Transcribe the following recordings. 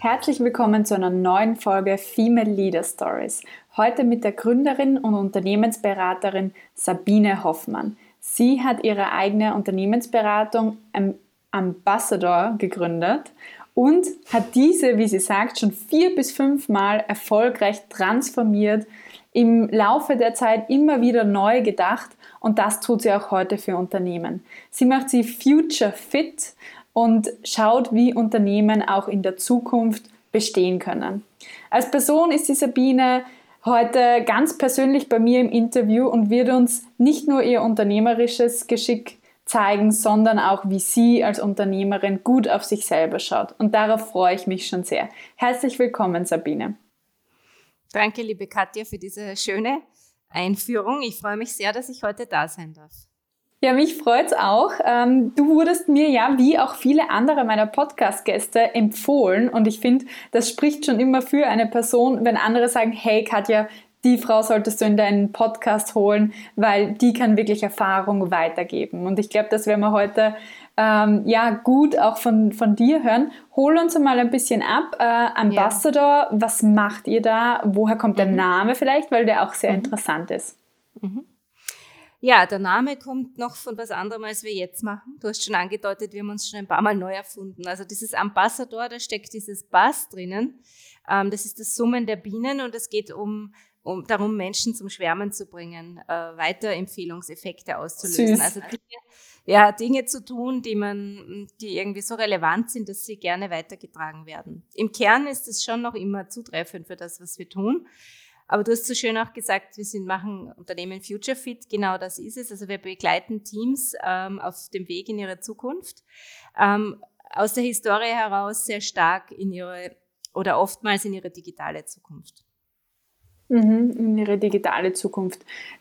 Herzlich willkommen zu einer neuen Folge Female Leader Stories. Heute mit der Gründerin und Unternehmensberaterin Sabine Hoffmann. Sie hat ihre eigene Unternehmensberatung Ambassador gegründet und hat diese, wie sie sagt, schon vier bis fünf Mal erfolgreich transformiert, im Laufe der Zeit immer wieder neu gedacht und das tut sie auch heute für Unternehmen. Sie macht sie future fit und schaut, wie Unternehmen auch in der Zukunft bestehen können. Als Person ist die Sabine heute ganz persönlich bei mir im Interview und wird uns nicht nur ihr unternehmerisches Geschick zeigen, sondern auch, wie sie als Unternehmerin gut auf sich selber schaut. Und darauf freue ich mich schon sehr. Herzlich willkommen, Sabine. Danke, liebe Katja, für diese schöne Einführung. Ich freue mich sehr, dass ich heute da sein darf. Ja, mich freut's auch. Ähm, du wurdest mir ja, wie auch viele andere meiner Podcast-Gäste, empfohlen. Und ich finde, das spricht schon immer für eine Person, wenn andere sagen, hey Katja, die Frau solltest du in deinen Podcast holen, weil die kann wirklich Erfahrung weitergeben. Und ich glaube, das werden wir heute ähm, ja gut auch von, von dir hören. Hol uns mal ein bisschen ab. Äh, Ambassador, ja. was macht ihr da? Woher kommt mhm. der Name vielleicht, weil der auch sehr mhm. interessant ist? Mhm. Ja, der Name kommt noch von was anderem, als wir jetzt machen. Du hast schon angedeutet, wir haben uns schon ein paar Mal neu erfunden. Also dieses Ambassador, da steckt dieses Bass drinnen. Ähm, das ist das Summen der Bienen und es geht um, um darum, Menschen zum Schwärmen zu bringen, äh, Weiterempfehlungseffekte auszulösen. Süß. Also Dinge, ja, Dinge zu tun, die man, die irgendwie so relevant sind, dass sie gerne weitergetragen werden. Im Kern ist es schon noch immer zutreffend für das, was wir tun. Aber du hast so schön auch gesagt, wir sind, machen Unternehmen Future Fit, genau das ist es. Also wir begleiten Teams ähm, auf dem Weg in ihre Zukunft. Ähm, aus der Historie heraus sehr stark in ihre oder oftmals in ihre digitale Zukunft. Mhm, in ihre digitale Zukunft.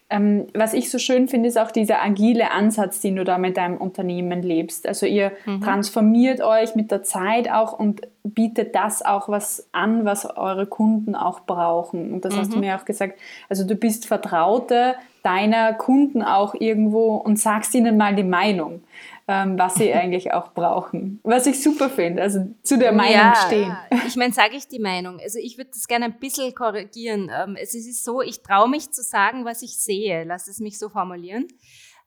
Ähm, was ich so schön finde, ist auch dieser agile Ansatz, den du da mit deinem Unternehmen lebst. Also ihr mhm. transformiert euch mit der Zeit auch und bietet das auch was an, was eure Kunden auch brauchen. Und das mhm. hast du mhm. mir auch gesagt. Also du bist Vertraute deiner Kunden auch irgendwo und sagst ihnen mal die Meinung ähm, was sie eigentlich auch brauchen. Was ich super finde, also zu der Meinung ja, stehen. Ich meine, sage ich die Meinung. Also ich würde das gerne ein bisschen korrigieren. Ähm, es ist so, ich traue mich zu sagen, was ich sehe. Lass es mich so formulieren.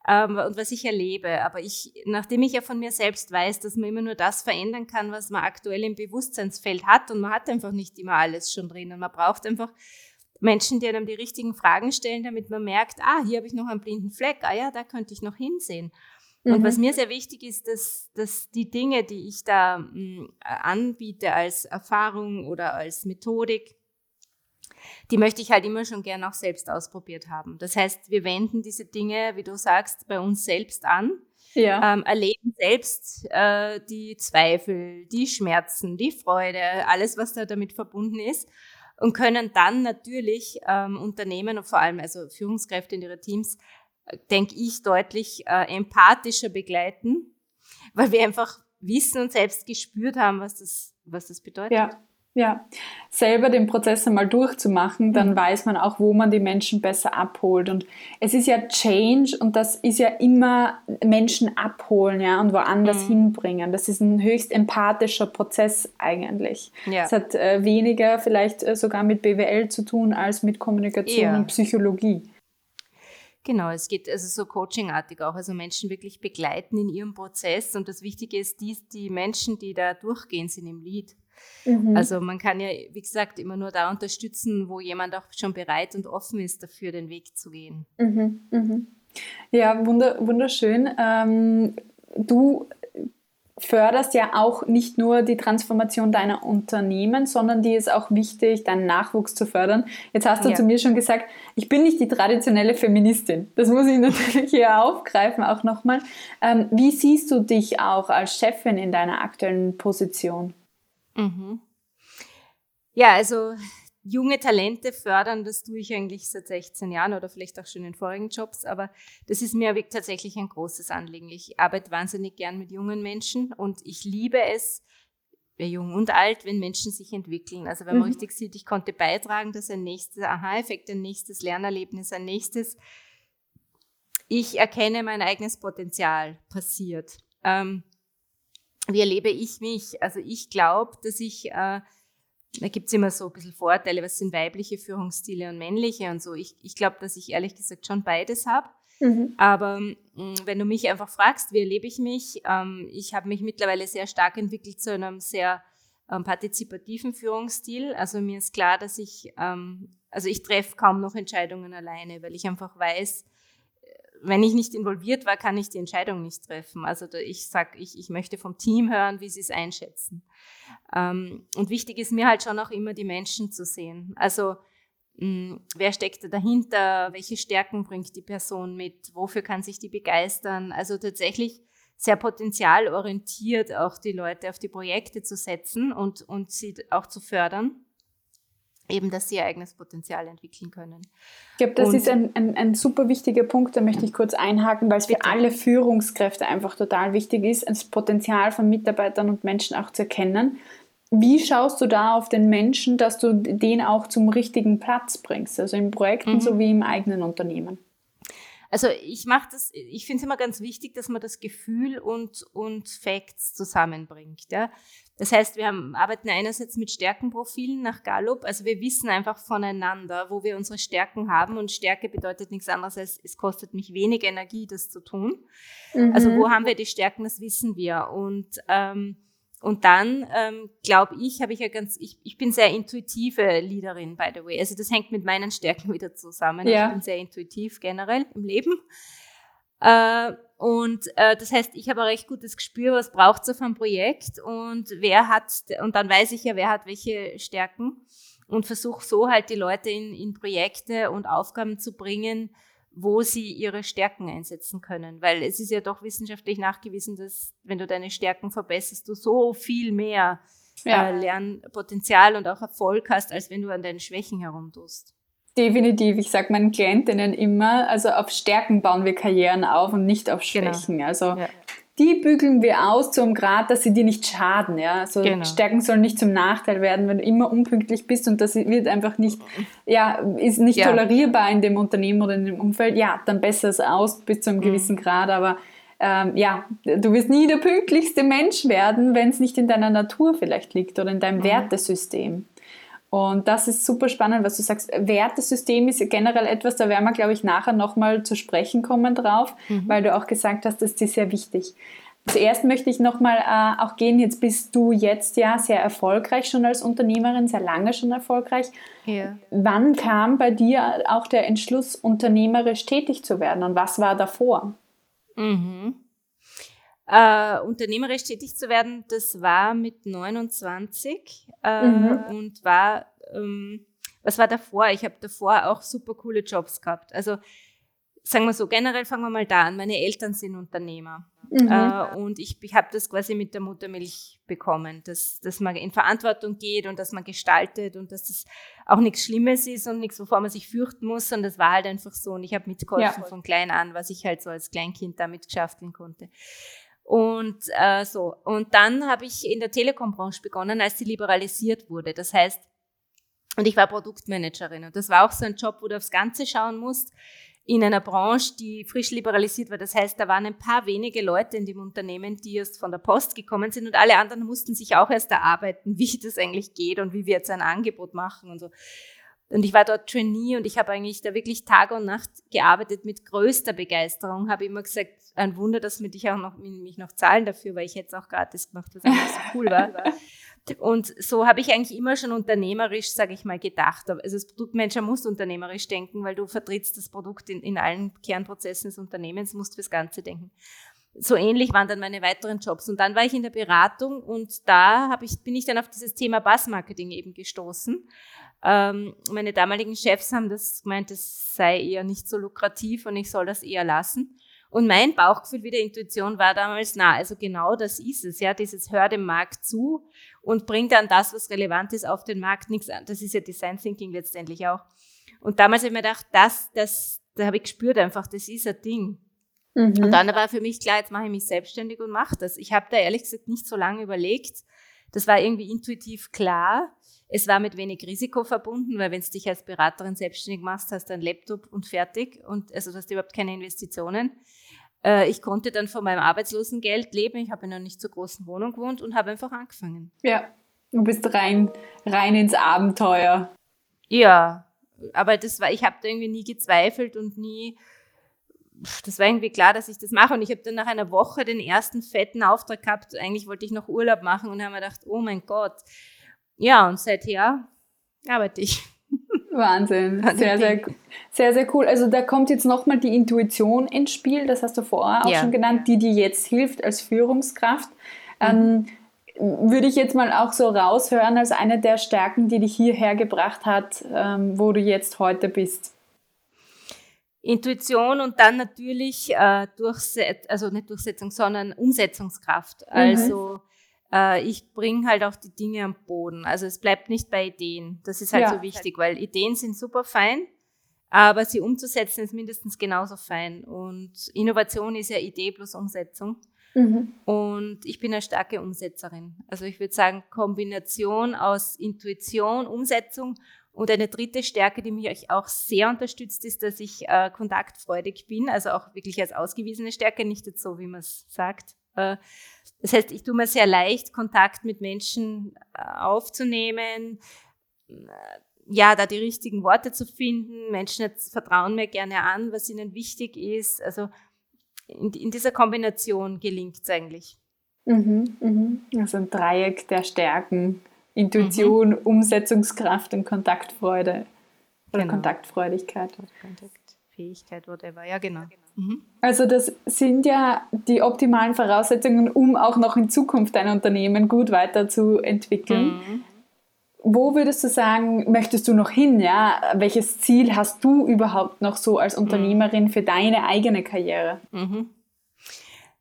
Ähm, und was ich erlebe. Aber ich, nachdem ich ja von mir selbst weiß, dass man immer nur das verändern kann, was man aktuell im Bewusstseinsfeld hat und man hat einfach nicht immer alles schon drin und man braucht einfach Menschen, die einem die richtigen Fragen stellen, damit man merkt, ah, hier habe ich noch einen blinden Fleck, ah ja, da könnte ich noch hinsehen. Und was mhm. mir sehr wichtig ist, dass, dass die Dinge, die ich da mh, hm, anbiete als Erfahrung oder als Methodik, die möchte ich halt immer schon gern auch selbst ausprobiert haben. Das heißt, wir wenden diese Dinge, wie du sagst, bei uns selbst an, ja. ähm, erleben selbst äh, die Zweifel, die Schmerzen, die Freude, alles, was da damit verbunden ist und können dann natürlich ähm, Unternehmen und vor allem also Führungskräfte in ihre Teams denke ich, deutlich äh, empathischer begleiten, weil wir einfach wissen und selbst gespürt haben, was das, was das bedeutet. Ja. Ja, selber den Prozess einmal durchzumachen, dann mhm. weiß man auch, wo man die Menschen besser abholt. Und es ist ja Change und das ist ja immer Menschen abholen, ja, und woanders mhm. hinbringen. Das ist ein höchst empathischer Prozess eigentlich. Ja. Es hat äh, weniger vielleicht äh, sogar mit BWL zu tun als mit Kommunikation ja. und Psychologie. Genau, es geht also so coachingartig auch, also Menschen wirklich begleiten in ihrem Prozess. Und das Wichtige ist, die, die Menschen, die da durchgehen, sind im Lied. Mhm. Also man kann ja, wie gesagt, immer nur da unterstützen, wo jemand auch schon bereit und offen ist, dafür den Weg zu gehen. Mhm. Mhm. Ja, wunderschön. Ähm, du förderst ja auch nicht nur die Transformation deiner Unternehmen, sondern die ist auch wichtig, deinen Nachwuchs zu fördern. Jetzt hast du ja. zu mir schon gesagt, ich bin nicht die traditionelle Feministin. Das muss ich natürlich hier aufgreifen, auch nochmal. Ähm, wie siehst du dich auch als Chefin in deiner aktuellen Position? Mhm. Ja, also junge Talente fördern, das tue ich eigentlich seit 16 Jahren oder vielleicht auch schon in vorigen Jobs, aber das ist mir tatsächlich ein großes Anliegen. Ich arbeite wahnsinnig gern mit jungen Menschen und ich liebe es, jung und alt, wenn Menschen sich entwickeln. Also wenn man mhm. richtig sieht, ich konnte beitragen, dass ein nächstes Aha-Effekt, ein nächstes Lernerlebnis, ein nächstes, ich erkenne mein eigenes Potenzial passiert. Ähm, wie erlebe ich mich? Also ich glaube, dass ich äh, da gibt es immer so ein bisschen Vorteile, was sind weibliche Führungsstile und männliche und so. Ich, ich glaube, dass ich ehrlich gesagt schon beides habe. Mhm. Aber mh, mm, wenn du mich einfach fragst, wie erlebe ich mich, ähm, ich habe mich mittlerweile sehr stark entwickelt zu einem sehr ähm, partizipativen Führungsstil. Also mir ist klar, dass ich, ähm, also ich treffe kaum noch Entscheidungen alleine, weil ich einfach weiß, wenn ich nicht involviert war, kann ich die Entscheidung nicht treffen. Also ich sage, ich, ich möchte vom Team hören, wie sie es einschätzen. Ähm, und wichtig ist mir halt schon auch immer, die Menschen zu sehen. Also mh, wer steckt da dahinter? Welche Stärken bringt die Person mit? Wofür kann sich die begeistern? Also tatsächlich sehr potenzialorientiert auch die Leute auf die Projekte zu setzen und, und sie auch zu fördern eben, dass sie ihr eigenes Potenzial entwickeln können. Ich glaube, das und, ist ein, ein, ein, super wichtiger Punkt, da möchte ich kurz einhaken, weil es für alle Führungskräfte einfach total wichtig ist, das Potenzial von Mitarbeitern und Menschen auch zu erkennen. Wie schaust du da auf den Menschen, dass du den auch zum richtigen Platz bringst, also in Projekten mhm. sowie im eigenen Unternehmen? Also ich mache das, ich finde es immer ganz wichtig, dass man das Gefühl und, und Facts zusammenbringt. Ja? Das heißt, wir haben, arbeiten einerseits mit Stärkenprofilen nach Gallup. Also wir wissen einfach voneinander, wo wir unsere Stärken haben. Und Stärke bedeutet nichts anderes als, es kostet mich wenig Energie, das zu tun. Mhm. Also wo haben wir die Stärken, das wissen wir. Und, ähm, und dann, ähm, glaube ich, habe ich ja ganz, ich, ich bin sehr intuitive Leaderin, by the way. Also das hängt mit meinen Stärken wieder zusammen. Ja. Ich bin sehr intuitiv generell im Leben. Äh, und äh, das heißt, ich habe ein recht gutes Gespür, was braucht es auf einem Projekt und wer hat, und dann weiß ich ja, wer hat welche Stärken und versuche so halt die Leute in, in Projekte und Aufgaben zu bringen, wo sie ihre Stärken einsetzen können. Weil es ist ja doch wissenschaftlich nachgewiesen, dass wenn du deine Stärken verbesserst, du so viel mehr ja. äh, Lernpotenzial und auch Erfolg hast, als wenn du an deinen Schwächen herumtust. Definitiv. Ich sage meinen Klientinnen immer, also auf Stärken bauen wir Karrieren auf und nicht auf genau. Schwächen. Genau. Also ja. die bügeln wir aus zum Grad, dass sie dir nicht schaden. Ja? Also genau. Stärken sollen nicht zum Nachteil werden, wenn du immer unpünktlich bist und das wird einfach nicht, ja, ist nicht ja. tolerierbar in dem Unternehmen oder in dem Umfeld. Ja, dann besser es aus bis zu einem mhm. gewissen Grad, aber ähm, ja, du wirst nie der pünktlichste Mensch werden, wenn es nicht in deiner Natur vielleicht liegt oder in deinem mhm. Wertesystem. Und das ist super spannend, was du sagst. Wertesystem ist generell etwas, da werden wir, glaube ich, nachher nochmal zu sprechen kommen drauf, mhm. weil du auch gesagt hast, das ist sehr wichtig. Zuerst möchte ich nochmal äh, auch gehen, jetzt bist du jetzt ja sehr erfolgreich schon als Unternehmerin, sehr lange schon erfolgreich. Ja. Wann kam bei dir auch der Entschluss, unternehmerisch tätig zu werden und was war davor? Mhm. Äh, unternehmerisch tätig zu werden, das war mit 29 äh, mhm. und war, ähm, was war davor? Ich habe davor auch super coole Jobs gehabt. Also sagen wir so, generell fangen wir mal da an. Meine Eltern sind Unternehmer. Mhm. Äh, und ich, ich habe das quasi mit der Muttermilch bekommen, dass, dass man in Verantwortung geht und dass man gestaltet und dass das auch nichts Schlimmes ist und nichts, wovor man sich fürchten muss. Und das war halt einfach so. Und ich habe mitgeholfen ja. von klein an, was ich halt so als Kleinkind damit geschaffeln konnte. Und äh, so. Und dann habe ich in der Telekom-Branche begonnen, als sie liberalisiert wurde. Das heißt, und ich war Produktmanagerin. Und das war auch so ein Job, wo du aufs Ganze schauen musst, in einer Branche, die frisch liberalisiert war. Das heißt, da waren ein paar wenige Leute in dem Unternehmen, die erst von der Post gekommen sind und alle anderen mussten sich auch erst erarbeiten, wie das eigentlich geht und wie wir jetzt ein Angebot machen und so. Und ich war dort Trainee und ich habe eigentlich da wirklich Tag und Nacht gearbeitet mit größter Begeisterung. Habe immer gesagt, ein Wunder, dass mich auch noch, mich noch zahlen dafür, weil ich jetzt auch gratis gemacht, was einfach so cool war. Und so habe ich eigentlich immer schon unternehmerisch, sage ich mal, gedacht. Also das Produktmanager muss unternehmerisch denken, weil du vertrittst das Produkt in, in allen Kernprozessen des Unternehmens, musst fürs Ganze denken. So ähnlich waren dann meine weiteren Jobs. Und dann war ich in der Beratung und da ich, bin ich dann auf dieses Thema Bassmarketing eben gestoßen ähm, meine damaligen Chefs haben das gemeint, das sei eher nicht so lukrativ und ich soll das eher lassen. Und mein Bauchgefühl wie der Intuition war damals, na, also genau das ist es, ja, dieses hör dem Markt zu und bringt dann das, was relevant ist, auf den Markt, nichts an. Das ist ja Design Thinking letztendlich auch. Und damals habe ich mir gedacht, das, das, da habe ich gespürt einfach, das ist ein Ding. Mhm. Und dann war für mich klar, jetzt mache ich mich selbstständig und mache das. Ich habe da ehrlich gesagt nicht so lange überlegt. Das war irgendwie intuitiv klar. Es war mit wenig Risiko verbunden, weil wenn du dich als Beraterin selbstständig machst, hast du einen Laptop und fertig und also du hast überhaupt keine Investitionen. Äh, ich konnte dann von meinem Arbeitslosengeld leben. Ich habe in einer nicht so großen Wohnung gewohnt und habe einfach angefangen. Ja. Du bist rein, rein ins Abenteuer. Ja, aber das war, ich habe da irgendwie nie gezweifelt und nie, das war irgendwie klar, dass ich das mache. Und ich habe dann nach einer Woche den ersten fetten Auftrag gehabt. Eigentlich wollte ich noch Urlaub machen und habe mir gedacht, oh mein Gott. Ja, und seither arbeite ich. Wahnsinn. Sehr, sehr, sehr, sehr cool. Also da kommt jetzt nochmal die Intuition ins Spiel, das hast du vorher auch ja. schon genannt, die dir jetzt hilft als Führungskraft. Mhm. Ähm, würde ich jetzt mal auch so raushören als eine der Stärken, die dich hierher gebracht hat, ähm, wo du jetzt heute bist? Intuition und dann natürlich äh, Durchset also nicht Durchsetzung, sondern Umsetzungskraft. Mhm. Also äh, ich bringe halt auch die Dinge am Boden. Also es bleibt nicht bei Ideen. Das ist halt ja. so wichtig, weil Ideen sind super fein, aber sie umzusetzen ist mindestens genauso fein. Und Innovation ist ja Idee plus Umsetzung. Mhm. Und ich bin eine starke Umsetzerin. Also ich würde sagen, Kombination aus Intuition, Umsetzung und eine dritte Stärke, die mich auch sehr unterstützt, ist, dass ich äh, kontaktfreudig bin, also auch wirklich als ausgewiesene Stärke, nicht jetzt so, wie man es sagt. Äh, das heißt, ich tue mir sehr leicht, Kontakt mit Menschen äh, aufzunehmen, äh, ja, da die richtigen Worte zu finden. Menschen vertrauen mir gerne an, was ihnen wichtig ist. Also in, in dieser Kombination gelingt es eigentlich. Mhm, mhm. Also ein Dreieck der Stärken. Intuition, mhm. Umsetzungskraft und Kontaktfreude. Oder genau. Kontaktfreudigkeit. Kontaktfähigkeit, whatever. Ja, genau. Mhm. Also das sind ja die optimalen Voraussetzungen, um auch noch in Zukunft dein Unternehmen gut weiterzuentwickeln. Mhm. Wo würdest du sagen, möchtest du noch hin? Ja? Welches Ziel hast du überhaupt noch so als Unternehmerin für deine eigene Karriere? Mhm.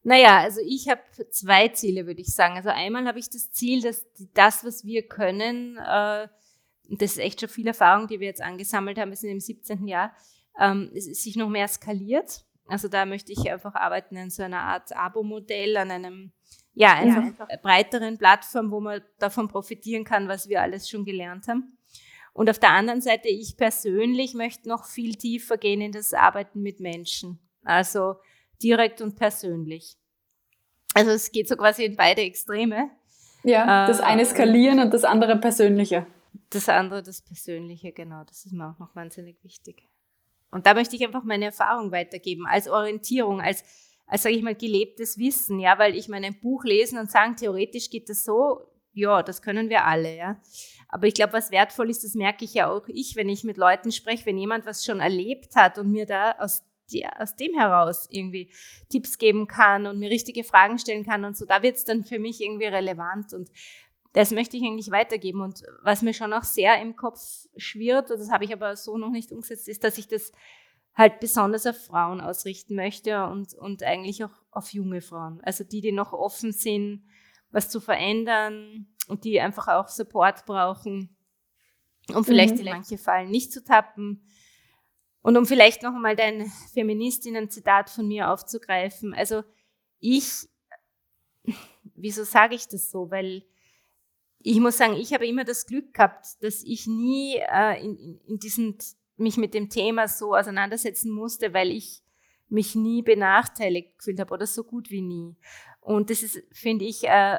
Naja, also ich habe zwei Ziele, würde ich sagen. Also einmal habe ich das Ziel, dass das, was wir können, äh, das ist echt schon viel Erfahrung, die wir jetzt angesammelt haben, wir sind im 17. Jahr, ähm, sich noch mehr skaliert. Also da möchte ich einfach arbeiten in so einer Art Abo-Modell, an einem ja, einfach, ja, einfach breiteren Plattform, wo man davon profitieren kann, was wir alles schon gelernt haben. Und auf der anderen Seite, ich persönlich möchte noch viel tiefer gehen in das Arbeiten mit Menschen. Also direkt und persönlich. Also es geht so quasi in beide Extreme. Ja, das eine skalieren und das andere persönliche. Das andere das Persönliche, genau. Das ist mir auch noch wahnsinnig wichtig. Und da möchte ich einfach meine Erfahrung weitergeben, als Orientierung, als als sage ich mal gelebtes Wissen, ja, weil ich meine ein Buch lesen und sagen, theoretisch geht das so, ja, das können wir alle, ja. Aber ich glaube, was wertvoll ist, das merke ich ja auch ich, wenn ich mit Leuten spreche, wenn jemand was schon erlebt hat und mir da aus, die, aus dem heraus irgendwie Tipps geben kann und mir richtige Fragen stellen kann und so, da wird es dann für mich irgendwie relevant und das möchte ich eigentlich weitergeben. Und was mir schon auch sehr im Kopf schwirrt, und das habe ich aber so noch nicht umgesetzt, ist, dass ich das halt besonders auf Frauen ausrichten möchte und, und eigentlich auch auf junge Frauen. Also die, die noch offen sind, was zu verändern und die einfach auch Support brauchen, um vielleicht mhm. in manche Fallen nicht zu tappen. Und um vielleicht noch einmal dein Feministinnen-Zitat von mir aufzugreifen. Also ich, wieso sage ich das so? Weil ich muss sagen, ich habe immer das Glück gehabt, dass ich nie äh, in, in, diesen mich mit dem Thema so auseinandersetzen musste, weil ich mich nie benachteiligt gefühlt habe oder so gut wie nie. Und das ist, finde ich, äh,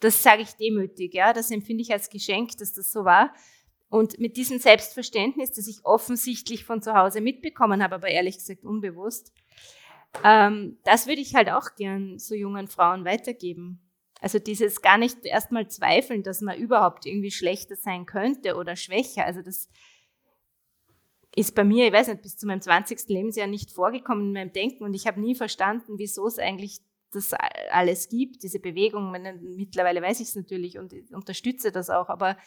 das sage ich demütig, ja, das empfinde ich als Geschenk, dass das so war. Und mit diesem Selbstverständnis, das ich offensichtlich von zu Hause mitbekommen habe, aber ehrlich gesagt unbewusst, ähm, das würde ich halt auch gern so jungen Frauen weitergeben. Also dieses gar nicht erstmal zweifeln, dass man überhaupt irgendwie schlechter sein könnte oder schwächer. Also das, ist bei mir, ich weiß nicht, bis zu meinem 20. Lebensjahr nicht vorgekommen in meinem Denken und ich habe nie verstanden, wieso es eigentlich das alles gibt, diese Bewegung. Mittlerweile weiß ich es natürlich und unterstütze das auch, aber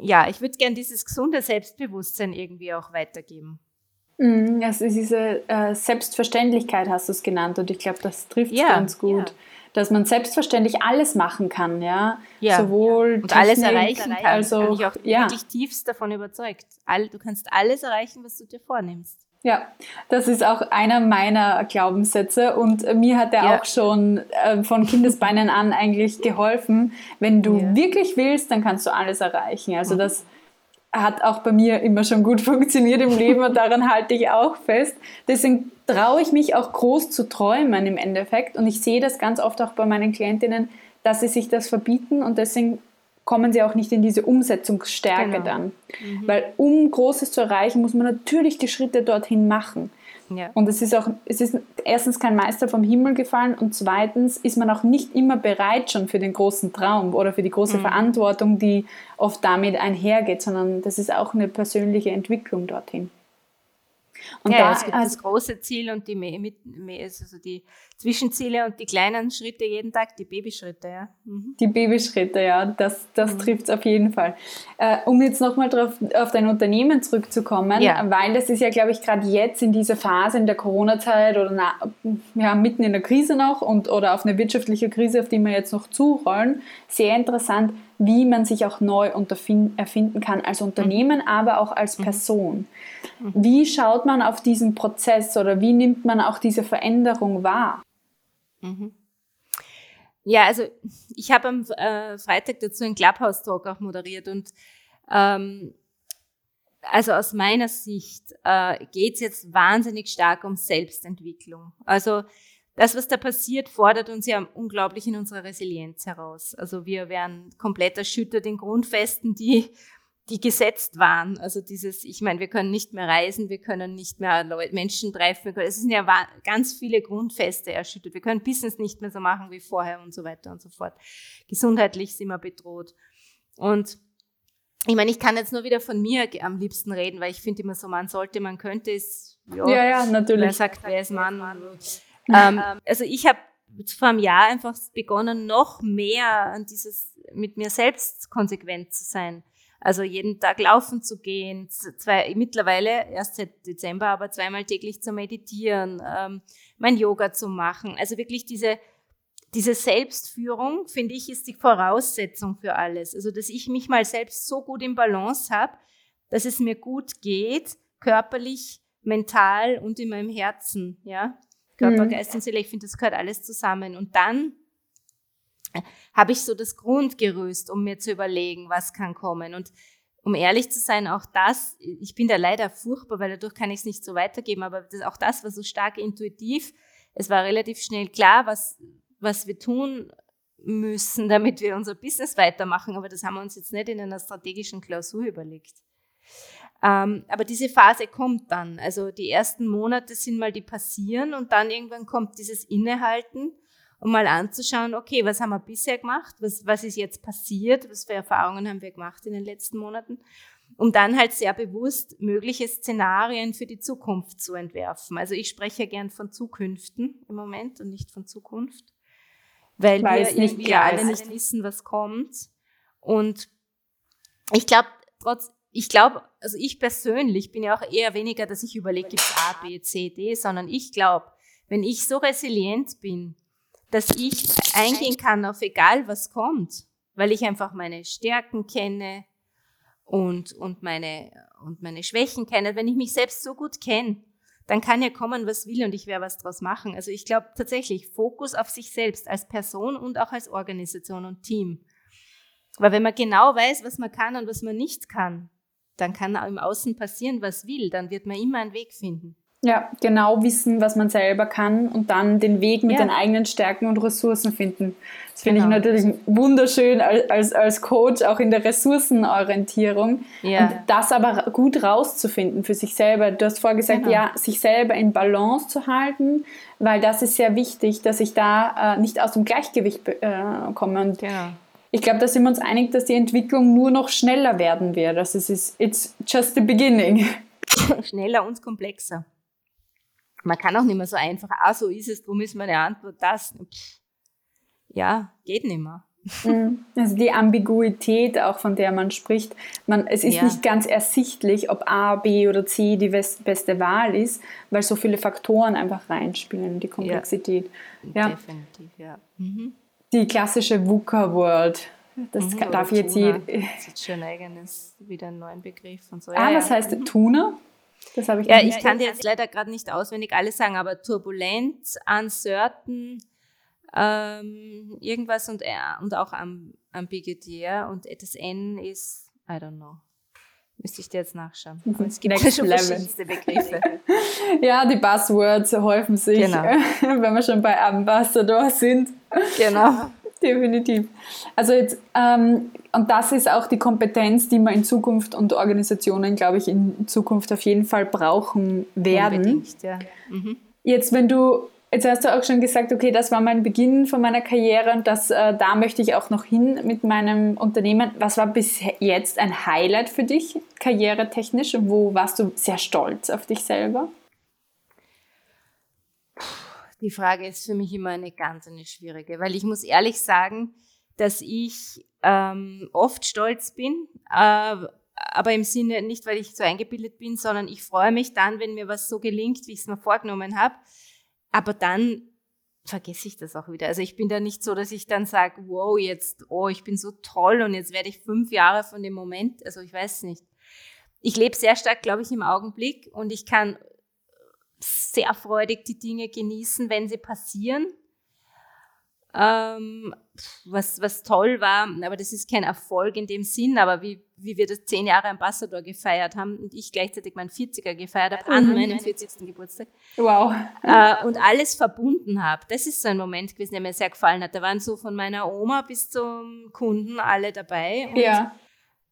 ja, ich würde gern dieses gesunde Selbstbewusstsein irgendwie auch weitergeben. Mhm, also diese äh, Selbstverständlichkeit hast du es genannt und ich glaube, das trifft ja, ganz gut. Ja dass man selbstverständlich alles machen kann, ja. ja Sowohl und alles erreichen kann. Also bin ich auch ja. wirklich tiefst davon überzeugt. du kannst alles erreichen, was du dir vornimmst. Ja, das ist auch einer meiner Glaubenssätze und mir hat er ja. auch schon äh, von Kindesbeinen an eigentlich geholfen. Wenn du ja. wirklich willst, dann kannst du alles erreichen. Also mhm. das hat auch bei mir immer schon gut funktioniert im Leben und daran halte ich auch fest. Deswegen traue ich mich auch groß zu träumen im Endeffekt und ich sehe das ganz oft auch bei meinen Klientinnen, dass sie sich das verbieten und deswegen kommen sie auch nicht in diese Umsetzungsstärke genau. dann. Mhm. Weil um Großes zu erreichen, muss man natürlich die Schritte dorthin machen. Ja. Und es ist auch, es ist erstens kein Meister vom Himmel gefallen und zweitens ist man auch nicht immer bereit schon für den großen Traum oder für die große mhm. Verantwortung, die oft damit einhergeht, sondern das ist auch eine persönliche Entwicklung dorthin. Und ja, da, es gibt das große Ziel und die, mit, also die Zwischenziele und die kleinen Schritte jeden Tag, die Babyschritte, ja. Mhm. Die Babyschritte, ja, das, das mhm. trifft es auf jeden Fall. Äh, um jetzt nochmal auf dein Unternehmen zurückzukommen, ja. weil das ist ja, glaube ich, gerade jetzt in dieser Phase in der Corona-Zeit oder na, ja, mitten in der Krise noch und oder auf eine wirtschaftliche Krise, auf die wir jetzt noch zurollen, sehr interessant, wie man sich auch neu erfinden kann als Unternehmen, mhm. aber auch als mhm. Person. Mhm. Wie schaut man auf diesen Prozess oder wie nimmt man auch diese Veränderung wahr? Mhm. Ja, also ich habe am äh, Freitag dazu einen Clubhouse-Talk auch moderiert und ähm, also aus meiner Sicht äh, geht es jetzt wahnsinnig stark um Selbstentwicklung. Also das, was da passiert, fordert uns ja unglaublich in unserer Resilienz heraus. Also wir werden komplett erschüttert in Grundfesten, die, die gesetzt waren. Also dieses, ich meine, wir können nicht mehr reisen, wir können nicht mehr Leute, Menschen treffen. Es sind ja ganz viele Grundfeste erschüttert. Wir können Business nicht mehr so machen wie vorher und so weiter und so fort. Gesundheitlich sind wir bedroht. Und ich meine, ich kann jetzt nur wieder von mir am liebsten reden, weil ich finde immer so, man sollte, man könnte es. Ja, ja, ja natürlich. Wer sagt, wer ist Mann? Ähm, also ich habe vor einem Jahr einfach begonnen, noch mehr an dieses mit mir selbst konsequent zu sein. Also jeden Tag laufen zu gehen, zwei, mittlerweile erst seit Dezember, aber zweimal täglich zu meditieren, ähm, mein Yoga zu machen. Also wirklich diese, diese Selbstführung, finde ich, ist die Voraussetzung für alles. Also dass ich mich mal selbst so gut im Balance habe, dass es mir gut geht, körperlich, mental und in meinem Herzen, ja. Körper, mhm. Geist und Seele, ich finde, das gehört alles zusammen. Und dann habe ich so das Grundgerüst, um mir zu überlegen, was kann kommen. Und um ehrlich zu sein, auch das, ich bin da leider furchtbar, weil dadurch kann ich es nicht so weitergeben, aber das, auch das war so stark intuitiv. Es war relativ schnell klar, was, was wir tun müssen, damit wir unser Business weitermachen, aber das haben wir uns jetzt nicht in einer strategischen Klausur überlegt. Ähm, aber diese Phase kommt dann. Also die ersten Monate sind mal die passieren und dann irgendwann kommt dieses Innehalten, um mal anzuschauen, okay, was haben wir bisher gemacht? Was, was ist jetzt passiert? Was für Erfahrungen haben wir gemacht in den letzten Monaten? Um dann halt sehr bewusst mögliche Szenarien für die Zukunft zu entwerfen. Also ich spreche gern von Zukünften im Moment und nicht von Zukunft, weil Weiß wir irgendwie alle nicht wissen, was kommt. Und ich glaube, trotz, ich glaube, also ich persönlich bin ja auch eher weniger, dass ich überlege, gibt es A, B, C, D, sondern ich glaube, wenn ich so resilient bin, dass ich eingehen kann auf egal was kommt, weil ich einfach meine Stärken kenne und, und, meine, und meine Schwächen kenne. Wenn ich mich selbst so gut kenne, dann kann ja kommen, was will und ich werde was draus machen. Also ich glaube tatsächlich Fokus auf sich selbst als Person und auch als Organisation und Team. Weil wenn man genau weiß, was man kann und was man nicht kann, dann kann im Außen passieren, was will, dann wird man immer einen Weg finden. Ja, genau wissen, was man selber kann und dann den Weg mit ja. den eigenen Stärken und Ressourcen finden. Das finde genau. ich natürlich wunderschön als, als Coach, auch in der Ressourcenorientierung. Ja. Und das aber gut rauszufinden für sich selber. Du hast vorher gesagt, genau. ja, sich selber in Balance zu halten, weil das ist sehr wichtig, dass ich da äh, nicht aus dem Gleichgewicht äh, komme. Und genau ich glaube, da sind wir uns einig, dass die Entwicklung nur noch schneller werden wird. Also es ist it's just the beginning. schneller und komplexer. Man kann auch nicht mehr so einfach, ah, so ist es, darum ist meine Antwort das. Ja, geht nicht mehr. Mhm. Also die Ambiguität auch, von der man spricht. Man, es ist ja. nicht ganz ersichtlich, ob A, B oder C die beste Wahl ist, weil so viele Faktoren einfach reinspielen, die Komplexität. Ja, ja. Definitiv, ja. Mhm die klassische VUCA-World. Das mhm, darf jetzt jeder. Das ist schon eigenes, wieder einen neuen Begriff und so. Ah, ja, was ja. heißt mhm. Tuna? Das habe ich Ja, ich kann dir jetzt leider gerade nicht auswendig alles sagen, aber turbulent, uncertain, ähm, irgendwas und, äh, und auch ambiguitär und das N ist, I don't know. Müsste ich dir jetzt nachschauen. Aber es gibt Next schon verschiedenste Begriffe. ja, die Buzzwords häufen sich, genau. wenn wir schon bei Ambassador sind. Genau. Definitiv. Also jetzt, ähm, und das ist auch die Kompetenz, die wir in Zukunft und Organisationen, glaube ich, in Zukunft auf jeden Fall brauchen werden. Unbedingt, ja. Mhm. Jetzt, wenn du, jetzt hast du auch schon gesagt, okay, das war mein Beginn von meiner Karriere und das, äh, da möchte ich auch noch hin mit meinem Unternehmen. Was war bis jetzt ein Highlight für dich, karrieretechnisch? Wo warst du sehr stolz auf dich selber? Die Frage ist für mich immer eine ganz eine schwierige, weil ich muss ehrlich sagen, dass ich ähm, oft stolz bin, äh, aber im Sinne nicht, weil ich so eingebildet bin, sondern ich freue mich dann, wenn mir was so gelingt, wie ich es mir vorgenommen habe. Aber dann vergesse ich das auch wieder. Also ich bin da nicht so, dass ich dann sage, wow, jetzt, oh, ich bin so toll und jetzt werde ich fünf Jahre von dem Moment. Also ich weiß nicht. Ich lebe sehr stark, glaube ich, im Augenblick und ich kann sehr freudig die Dinge genießen, wenn sie passieren. Ähm, was, was toll war, aber das ist kein Erfolg in dem Sinn, aber wie, wie wir das zehn Jahre Ambassador gefeiert haben und ich gleichzeitig meinen 40er gefeiert habe, an mhm. meinem 40. Geburtstag. Wow. Äh, und alles verbunden habe. Das ist so ein Moment gewesen, der mir sehr gefallen hat. Da waren so von meiner Oma bis zum Kunden alle dabei. Und, ja.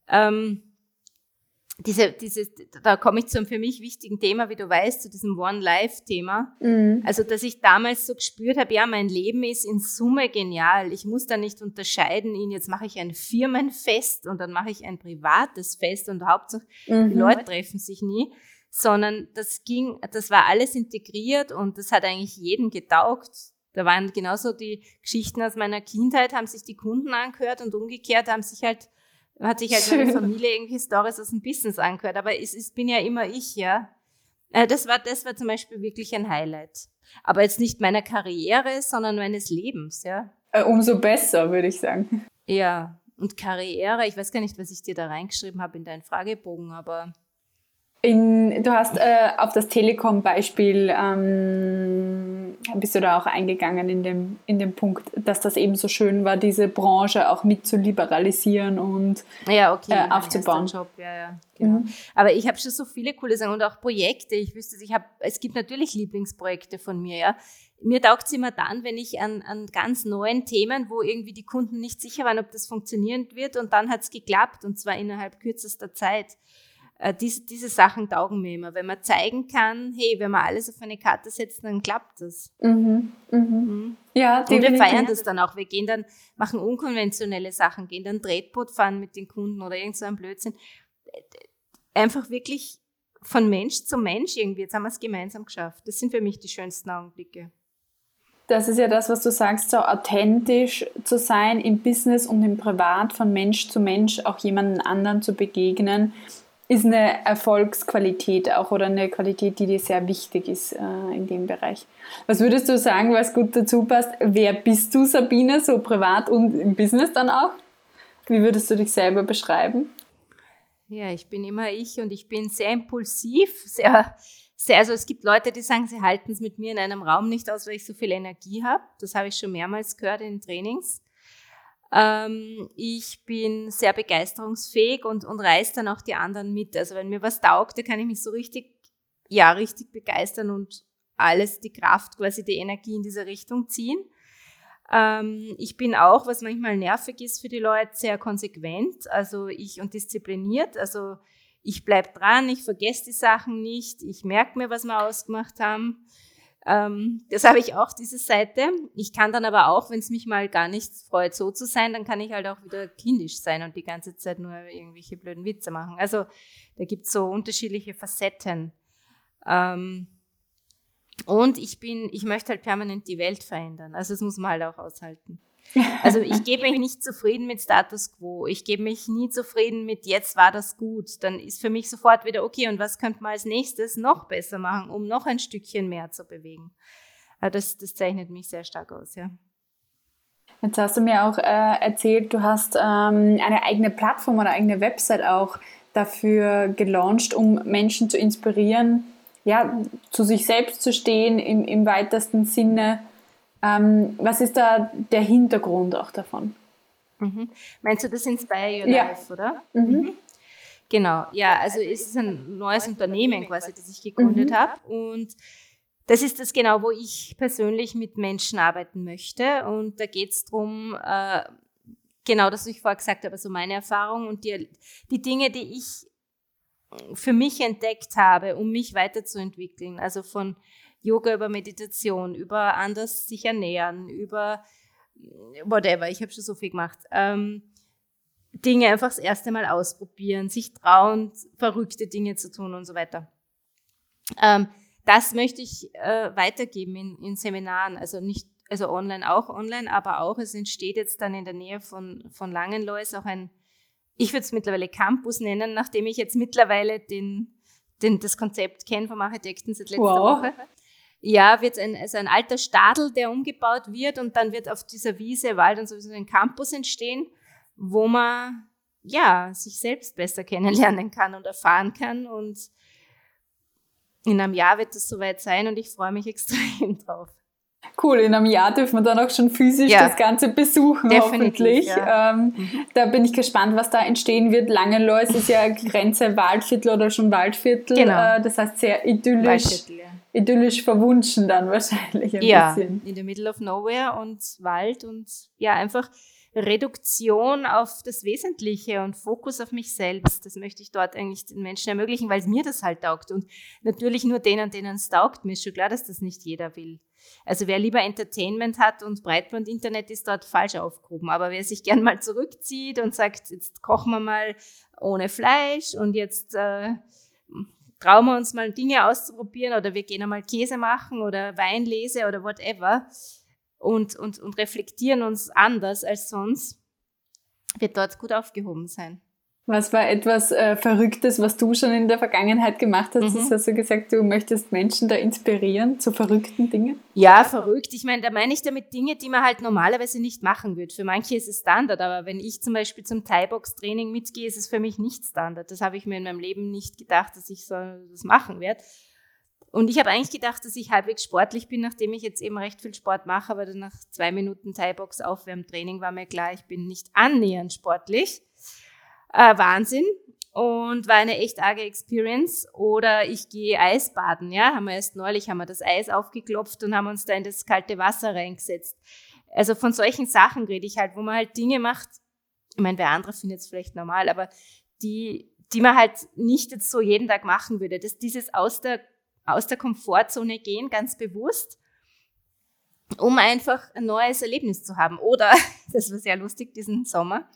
Ähm, diese, dieses, da komme ich zum für mich wichtigen Thema, wie du weißt, zu diesem One-Life-Thema. Mhm. Also, dass ich damals so gespürt habe, ja, mein Leben ist in Summe genial. Ich muss da nicht unterscheiden, in jetzt mache ich ein Firmenfest und dann mache ich ein privates Fest und Hauptsache mhm. die Leute treffen sich nie, sondern das ging, das war alles integriert und das hat eigentlich jedem getaugt. Da waren genauso die Geschichten aus meiner Kindheit, haben sich die Kunden angehört und umgekehrt haben sich halt hat sich halt Schön. meine Familie irgendwie Stories aus dem Business angehört, aber es, es bin ja immer ich, ja. Äh, das war, das war zum Beispiel wirklich ein Highlight. Aber jetzt nicht meiner Karriere, sondern meines Lebens, ja. Äh, umso besser, würde ich sagen. Ja, und Karriere, ich weiß gar nicht, was ich dir da reingeschrieben habe in deinen Fragebogen, aber in, du hast äh, auf das Telekom-Beispiel, ähm, bist du da auch eingegangen in dem, in dem Punkt, dass das eben so schön war, diese Branche auch mit zu liberalisieren und ja, okay, äh, aufzubauen. Job, ja, ja, genau. Mhm. Aber ich habe schon so viele coole Sachen und auch Projekte. Ich wüsste, ich habe, es gibt natürlich Lieblingsprojekte von mir, ja. Mir taugt es immer dann, wenn ich an, an ganz neuen Themen, wo irgendwie die Kunden nicht sicher waren, ob das funktionieren wird und dann hat es geklappt und zwar innerhalb kürzester Zeit. Äh, diese, diese Sachen taugen mir immer. Wenn man zeigen kann, hey, wenn man alles auf eine Karte setzt, dann klappt das. Mhm, mhm. Mhm. Ja, Und wir feiern das dann auch. Wir gehen dann, machen unkonventionelle Sachen, gehen dann Tretboot fahren mit den Kunden oder irgend so ein Blödsinn. Einfach wirklich von Mensch zu Mensch irgendwie. Jetzt haben wir es gemeinsam geschafft. Das sind für mich die schönsten Augenblicke. Das ist ja das, was du sagst, so authentisch zu sein im Business und im Privat, von Mensch zu Mensch auch jemanden anderen zu begegnen ist eine Erfolgsqualität auch oder eine Qualität, die dir sehr wichtig ist äh, in dem Bereich. Was würdest du sagen, was gut dazu passt? Wer bist du, Sabine, so privat und im Business dann auch? Wie würdest du dich selber beschreiben? Ja, ich bin immer ich und ich bin sehr impulsiv, sehr, sehr, also es gibt Leute, die sagen, sie halten es mit mir in einem Raum nicht aus, weil ich so viel Energie habe. Das habe ich schon mehrmals gehört in Trainings. Ähm, ich bin sehr begeisterungsfähig und, und reiß dann auch die anderen mit. Also wenn mir was taugt, dann kann ich mich so richtig, ja, richtig begeistern und alles, die Kraft, quasi die Energie in diese Richtung ziehen. Ähm, ich bin auch, was manchmal nervig ist für die Leute, sehr konsequent, also ich und diszipliniert. Also ich bleibe dran, ich vergesse die Sachen nicht, ich merke mir, was wir ausgemacht haben. Ähm, das habe ich auch, diese Seite. Ich kann dann aber auch, wenn es mich mal gar nicht freut, so zu sein, dann kann ich halt auch wieder kindisch sein und die ganze Zeit nur irgendwelche blöden Witze machen. Also da gibt es so unterschiedliche Facetten. Ähm, und ich bin, ich möchte halt permanent die Welt verändern. Also das muss man halt auch aushalten. Also ich gebe mich nicht zufrieden mit Status quo. Ich gebe mich nie zufrieden mit jetzt war das gut. Dann ist für mich sofort wieder okay und was könnte man als nächstes noch besser machen, um noch ein Stückchen mehr zu bewegen. Das, das zeichnet mich sehr stark aus, ja. Jetzt hast du mir auch äh, erzählt, du hast ähm, eine eigene Plattform oder eigene Website auch dafür gelauncht, um Menschen zu inspirieren, ja, zu sich selbst zu stehen im, im weitesten Sinne ähm, was ist da der Hintergrund auch davon? Mhm. Meinst du das Inspire Your ja. Life, oder? Mhm. Mhm. Genau, ja, also es ist ein neues Unternehmen quasi, das ich gegründet mhm. habe und das ist das genau, wo ich persönlich mit Menschen arbeiten möchte. Und da geht es darum, äh, genau das, was ich vorher gesagt habe, so meine Erfahrung und die, die Dinge, die ich für mich entdeckt habe, um mich weiterzuentwickeln. Also von Yoga über Meditation, über anders sich ernähren, über whatever, ich habe schon so viel gemacht. Ähm, Dinge einfach das erste Mal ausprobieren, sich trauen, verrückte Dinge zu tun und so weiter. Ähm, das möchte ich äh, weitergeben in, in Seminaren, also nicht, also online auch online, aber auch, es entsteht jetzt dann in der Nähe von, von Langenlois auch ein, ich würde es mittlerweile Campus nennen, nachdem ich jetzt mittlerweile den, den, das Konzept kenne vom Architekten seit letzter wow. Woche. Ja, wird ein, also ein alter Stadel, der umgebaut wird und dann wird auf dieser Wiese, Wald und sowieso ein Campus entstehen, wo man ja sich selbst besser kennenlernen kann und erfahren kann und in einem Jahr wird es soweit sein und ich freue mich extrem drauf. Cool, in einem Jahr dürfen wir dann auch schon physisch ja, das Ganze besuchen, hoffentlich. Ja. Ähm, mhm. Da bin ich gespannt, was da entstehen wird. Langenlois ist ja Grenze Waldviertel oder schon Waldviertel. Genau. Äh, das heißt sehr idyllisch, ja. Idyllisch verwunschen dann wahrscheinlich ein ja, bisschen. in the middle of nowhere und Wald und ja, einfach Reduktion auf das Wesentliche und Fokus auf mich selbst. Das möchte ich dort eigentlich den Menschen ermöglichen, weil mir das halt taugt. Und natürlich nur denen, denen es taugt. Mir ist schon klar, dass das nicht jeder will. Also wer lieber Entertainment hat und Breitband-Internet ist dort falsch aufgehoben. Aber wer sich gern mal zurückzieht und sagt, jetzt kochen wir mal ohne Fleisch und jetzt äh, trauen wir uns mal Dinge auszuprobieren oder wir gehen einmal Käse machen oder Weinlese oder whatever, und, und, und reflektieren uns anders als sonst, wird dort gut aufgehoben sein. Was war etwas äh, Verrücktes, was du schon in der Vergangenheit gemacht hast? Mhm. Hast du gesagt, du möchtest Menschen da inspirieren zu verrückten Dingen? Ja, verrückt. Ich meine, da meine ich damit Dinge, die man halt normalerweise nicht machen würde. Für manche ist es Standard, aber wenn ich zum Beispiel zum Thai-Box-Training mitgehe, ist es für mich nicht Standard. Das habe ich mir in meinem Leben nicht gedacht, dass ich so das machen werde. Und ich habe eigentlich gedacht, dass ich halbwegs sportlich bin, nachdem ich jetzt eben recht viel Sport mache, aber dann nach zwei Minuten Thai-Box Aufwärmtraining war mir klar, ich bin nicht annähernd sportlich. Äh, Wahnsinn. Und war eine echt arge Experience. Oder ich gehe Eisbaden, ja, haben wir erst neulich, haben wir das Eis aufgeklopft und haben uns da in das kalte Wasser reingesetzt. Also von solchen Sachen rede ich halt, wo man halt Dinge macht, ich meine, wer andere findet es vielleicht normal, aber die, die man halt nicht jetzt so jeden Tag machen würde. Das, dieses aus der aus der Komfortzone gehen, ganz bewusst, um einfach ein neues Erlebnis zu haben. Oder, das war sehr lustig diesen Sommer,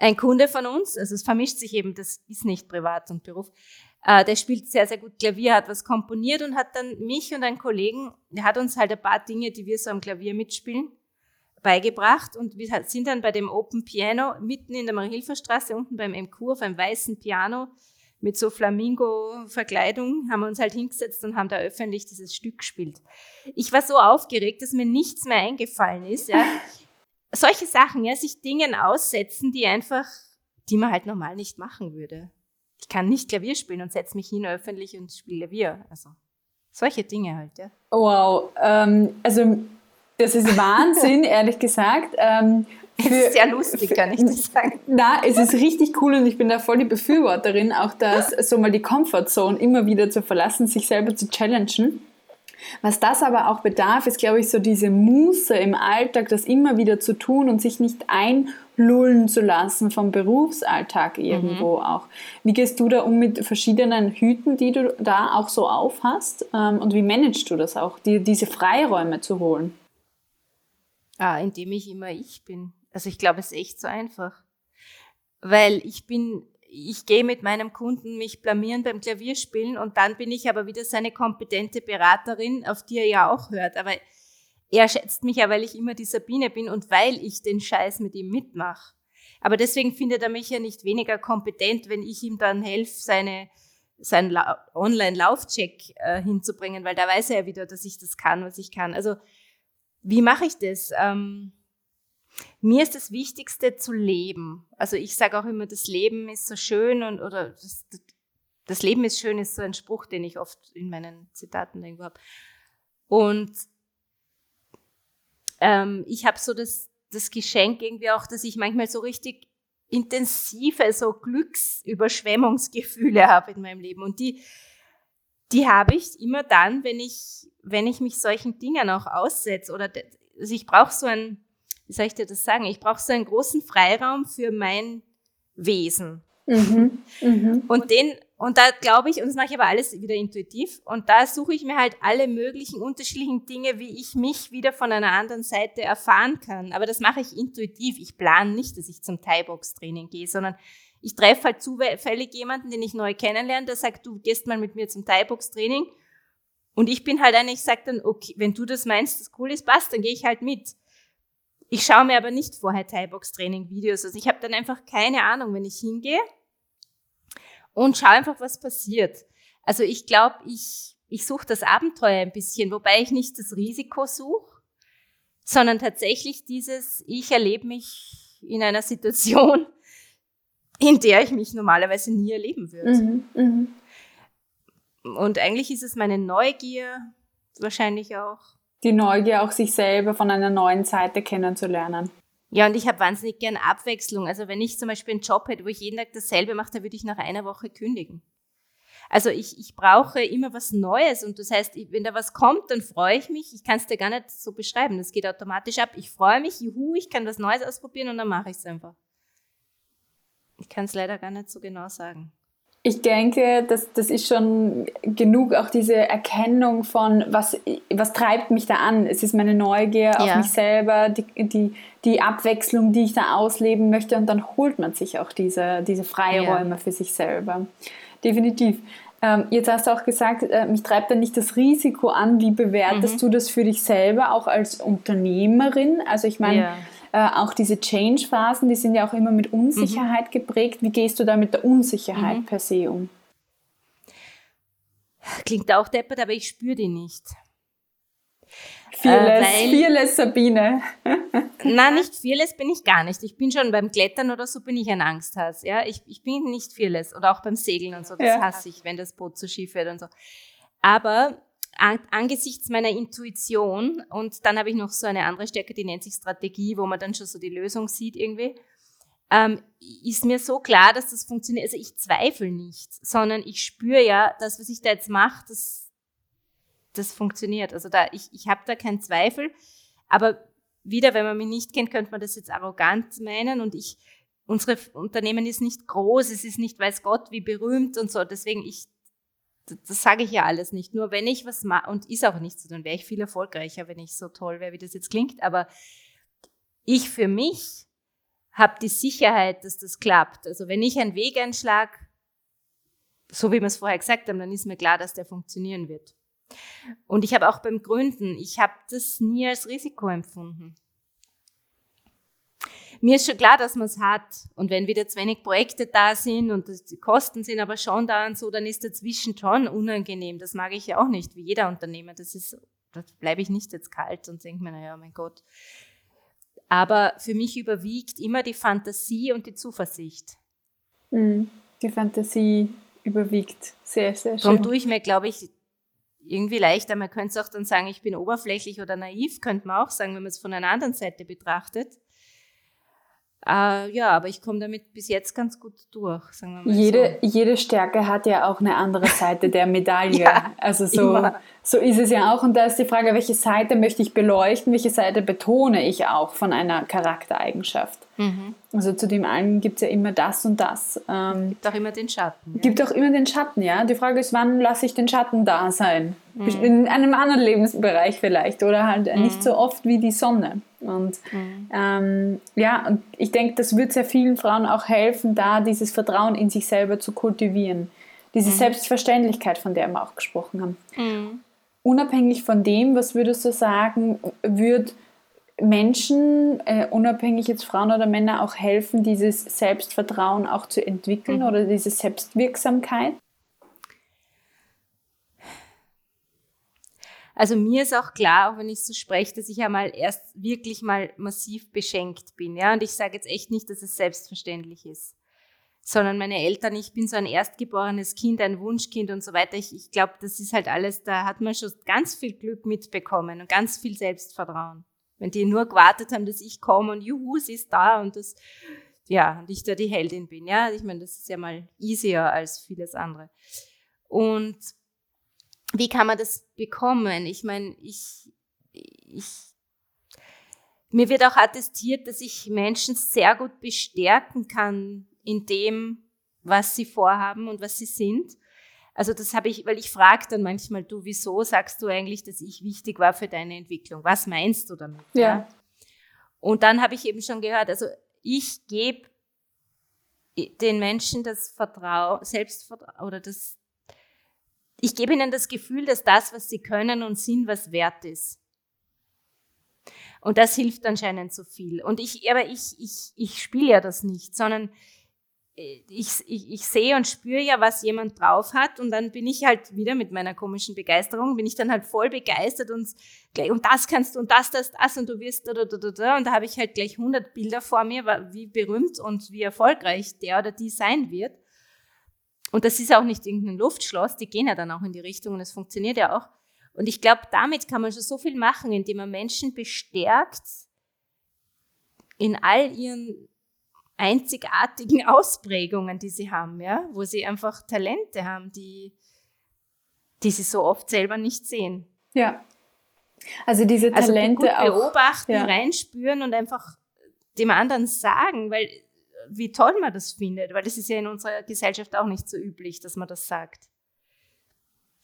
ein Kunde von uns, also es vermischt sich eben, das ist nicht Privat und Beruf, äh, der spielt sehr, sehr gut Klavier, hat was komponiert und hat dann mich und einen Kollegen, der hat uns halt ein paar Dinge, die wir so am Klavier mitspielen, beigebracht und wir sind dann bei dem Open Piano mitten in der Mariehilferstraße unten beim MQ auf einem weißen Piano mit so Flamingo-Verkleidung haben wir uns halt hingesetzt und haben da öffentlich dieses Stück gespielt. Ich war so aufgeregt, dass mir nichts mehr eingefallen ist. Ja. Solche Sachen, ja, sich Dingen aussetzen, die einfach, die man halt normal nicht machen würde. Ich kann nicht Klavier spielen und setze mich hin öffentlich und spiele Klavier. Also solche Dinge halt, ja. Wow, ähm, also das ist Wahnsinn, ehrlich gesagt. Ähm, für, es ist sehr lustig, kann ich das sagen. Na, es ist richtig cool und ich bin da voll die Befürworterin, auch das so mal die Comfortzone immer wieder zu verlassen, sich selber zu challengen. Was das aber auch bedarf, ist, glaube ich, so diese Muße im Alltag, das immer wieder zu tun und sich nicht einlullen zu lassen vom Berufsalltag irgendwo mhm. auch. Wie gehst du da um mit verschiedenen Hüten, die du da auch so aufhast? Ähm, und wie managst du das auch, dir diese Freiräume zu holen? Ah, indem ich immer ich bin. Also ich glaube, es ist echt so einfach. Weil ich bin, ich gehe mit meinem Kunden mich blamieren beim Klavierspielen und dann bin ich aber wieder seine kompetente Beraterin, auf die er ja auch hört. Aber er schätzt mich ja, weil ich immer die Sabine bin und weil ich den Scheiß mit ihm mitmache. Aber deswegen findet er mich ja nicht weniger kompetent, wenn ich ihm dann helfe, seine, seinen Online-Laufcheck äh, hinzubringen, weil da weiß er ja wieder, dass ich das kann, was ich kann. Also, wie mache ich das? Ähm, mir ist das Wichtigste zu leben. Also ich sage auch immer, das Leben ist so schön und oder das, das Leben ist schön ist so ein Spruch, den ich oft in meinen Zitaten irgendwo habe. Und ähm, ich habe so das, das Geschenk irgendwie auch, dass ich manchmal so richtig intensive so Glücksüberschwemmungsgefühle habe in meinem Leben und die die habe ich immer dann, wenn ich, wenn ich mich solchen Dingen auch aussetze oder also ich brauche so ein, wie soll ich dir das sagen? Ich brauche so einen großen Freiraum für mein Wesen. Mhm. Mhm. Und den, und da glaube ich, und das mache ich aber alles wieder intuitiv, und da suche ich mir halt alle möglichen unterschiedlichen Dinge, wie ich mich wieder von einer anderen Seite erfahren kann. Aber das mache ich intuitiv. Ich plane nicht, dass ich zum Thai-Box-Training gehe, sondern ich treffe halt zufällig jemanden, den ich neu kennenlerne, der sagt, du gehst mal mit mir zum Thai-Box-Training. Und ich bin halt eine, ich sage dann, okay, wenn du das meinst, das cool ist, passt, dann gehe ich halt mit. Ich schaue mir aber nicht vorher Thai-Box-Training-Videos. Also ich habe dann einfach keine Ahnung, wenn ich hingehe und schaue einfach, was passiert. Also ich glaube, ich, ich suche das Abenteuer ein bisschen, wobei ich nicht das Risiko suche, sondern tatsächlich dieses, ich erlebe mich in einer Situation, in der ich mich normalerweise nie erleben würde. Mhm, mh. Und eigentlich ist es meine Neugier wahrscheinlich auch. Die Neugier, auch sich selber von einer neuen Seite kennenzulernen. Ja, und ich habe wahnsinnig gern Abwechslung. Also wenn ich zum Beispiel einen Job hätte, wo ich jeden Tag dasselbe mache, dann würde ich nach einer Woche kündigen. Also ich, ich brauche immer was Neues und das heißt, wenn da was kommt, dann freue ich mich. Ich kann es dir gar nicht so beschreiben. Das geht automatisch ab. Ich freue mich, juhu, ich kann was Neues ausprobieren und dann mache ich es einfach. Ich kann es leider gar nicht so genau sagen. Ich denke, das, das ist schon genug, auch diese Erkennung von, was, was treibt mich da an. Es ist meine Neugier auf ja. mich selber, die, die, die Abwechslung, die ich da ausleben möchte. Und dann holt man sich auch diese, diese Freiräume ja. für sich selber. Definitiv. Ähm, jetzt hast du auch gesagt, äh, mich treibt da nicht das Risiko an. Wie bewertest mhm. du das für dich selber, auch als Unternehmerin? Also ich meine, ja äh, auch diese Change-Phasen, die sind ja auch immer mit Unsicherheit mhm. geprägt. Wie gehst du da mit der Unsicherheit mhm. per se um? Klingt auch deppert, aber ich spüre die nicht. Fearless, äh, fearless Sabine. Nein, nicht fearless bin ich gar nicht. Ich bin schon beim Klettern oder so bin ich ein Angsthass. Ja, ich, ich bin nicht fearless oder auch beim Segeln und so. Das ja. hasse ich, wenn das Boot zu schief wird und so. Aber angesichts meiner Intuition und dann habe ich noch so eine andere Stärke, die nennt sich Strategie, wo man dann schon so die Lösung sieht irgendwie, ähm, ist mir so klar, dass das funktioniert. Also ich zweifle nicht, sondern ich spüre ja, das, was ich da jetzt mache, das, das funktioniert. Also da, ich, ich habe da keinen Zweifel, aber wieder, wenn man mich nicht kennt, könnte man das jetzt arrogant meinen und ich, unsere Unternehmen ist nicht groß, es ist nicht weiß Gott wie berühmt und so, deswegen ich das sage ich ja alles nicht. Nur wenn ich was mache, und ist auch nicht so, dann wäre ich viel erfolgreicher, wenn ich so toll wäre, wie das jetzt klingt. Aber ich für mich habe die Sicherheit, dass das klappt. Also wenn ich einen Weg einschlage, so wie wir es vorher gesagt haben, dann ist mir klar, dass der funktionieren wird. Und ich habe auch beim Gründen, ich habe das nie als Risiko empfunden mir ist schon klar, dass man es hat. Und wenn wieder zu wenig Projekte da sind und die Kosten sind aber schon da und so, dann ist dazwischen schon unangenehm. Das mag ich ja auch nicht, wie jeder Unternehmer. Das ist, da bleibe ich nicht jetzt kalt und denke mir, naja, mein Gott. Aber für mich überwiegt immer die Fantasie und die Zuversicht. Mhm. Die Fantasie überwiegt. Sehr, sehr schön. Darum tue ich mir, glaube ich, irgendwie leichter. Man könnte es auch dann sagen, ich bin oberflächlich oder naiv, könnte man auch sagen, wenn man es von einer anderen Seite betrachtet. Äh, ja, aber ich komme damit bis jetzt ganz gut durch, sagen wir mal jede, so. Jede Stärke hat ja auch eine andere Seite der Medaille. ja, also so, so ist es ja auch. Und da ist die Frage, welche Seite möchte ich beleuchten, welche Seite betone ich auch von einer Charaktereigenschaft. Mhm. Also zu dem einen gibt es ja immer das und das. Ähm, gibt auch immer den Schatten. Ja. Gibt auch immer den Schatten, ja. Die Frage ist, wann lasse ich den Schatten da sein? Mhm. In einem anderen Lebensbereich vielleicht oder halt mhm. nicht so oft wie die Sonne. Und mhm. ähm, ja, und ich denke, das wird sehr vielen Frauen auch helfen, da dieses Vertrauen in sich selber zu kultivieren. Diese mhm. Selbstverständlichkeit, von der wir auch gesprochen haben. Mhm. Unabhängig von dem, was würdest du sagen, wird Menschen, äh, unabhängig jetzt Frauen oder Männer, auch helfen, dieses Selbstvertrauen auch zu entwickeln mhm. oder diese Selbstwirksamkeit? Also mir ist auch klar, auch wenn ich so spreche, dass ich einmal erst wirklich mal massiv beschenkt bin. Ja? Und ich sage jetzt echt nicht, dass es selbstverständlich ist. Sondern meine Eltern, ich bin so ein erstgeborenes Kind, ein Wunschkind und so weiter. Ich, ich glaube, das ist halt alles, da hat man schon ganz viel Glück mitbekommen und ganz viel Selbstvertrauen. Wenn die nur gewartet haben, dass ich komme und juhu, sie ist da und das, ja, und ich da die Heldin bin. Ja, ich meine, das ist ja mal easier als vieles andere. Und wie kann man das bekommen? Ich meine, ich, ich, mir wird auch attestiert, dass ich Menschen sehr gut bestärken kann in dem, was sie vorhaben und was sie sind. Also das habe ich, weil ich frage dann manchmal, du, wieso sagst du eigentlich, dass ich wichtig war für deine Entwicklung? Was meinst du damit? Ja. ja? Und dann habe ich eben schon gehört, also ich gebe den Menschen das Vertrauen, Selbstvertrauen oder das, ich gebe ihnen das Gefühl, dass das, was sie können und sind, was wert ist. Und das hilft anscheinend so viel. Und ich, aber ich, ich, ich spiele ja das nicht, sondern ich, ich, ich sehe und spüre ja, was jemand drauf hat und dann bin ich halt wieder mit meiner komischen Begeisterung, bin ich dann halt voll begeistert und gleich, und das kannst du und das, das, das und du wirst da, da, da, da, und da habe ich halt gleich 100 Bilder vor mir, wie berühmt und wie erfolgreich der oder die sein wird. Und das ist auch nicht irgendein Luftschloss, die gehen ja dann auch in die Richtung und es funktioniert ja auch. Und ich glaube, damit kann man schon so viel machen, indem man Menschen bestärkt, in all ihren einzigartigen Ausprägungen, die sie haben, ja, wo sie einfach Talente haben, die, die sie so oft selber nicht sehen. Ja. Also diese also Talente also beobachten, ja. reinspüren und einfach dem anderen sagen, weil wie toll man das findet, weil das ist ja in unserer Gesellschaft auch nicht so üblich, dass man das sagt.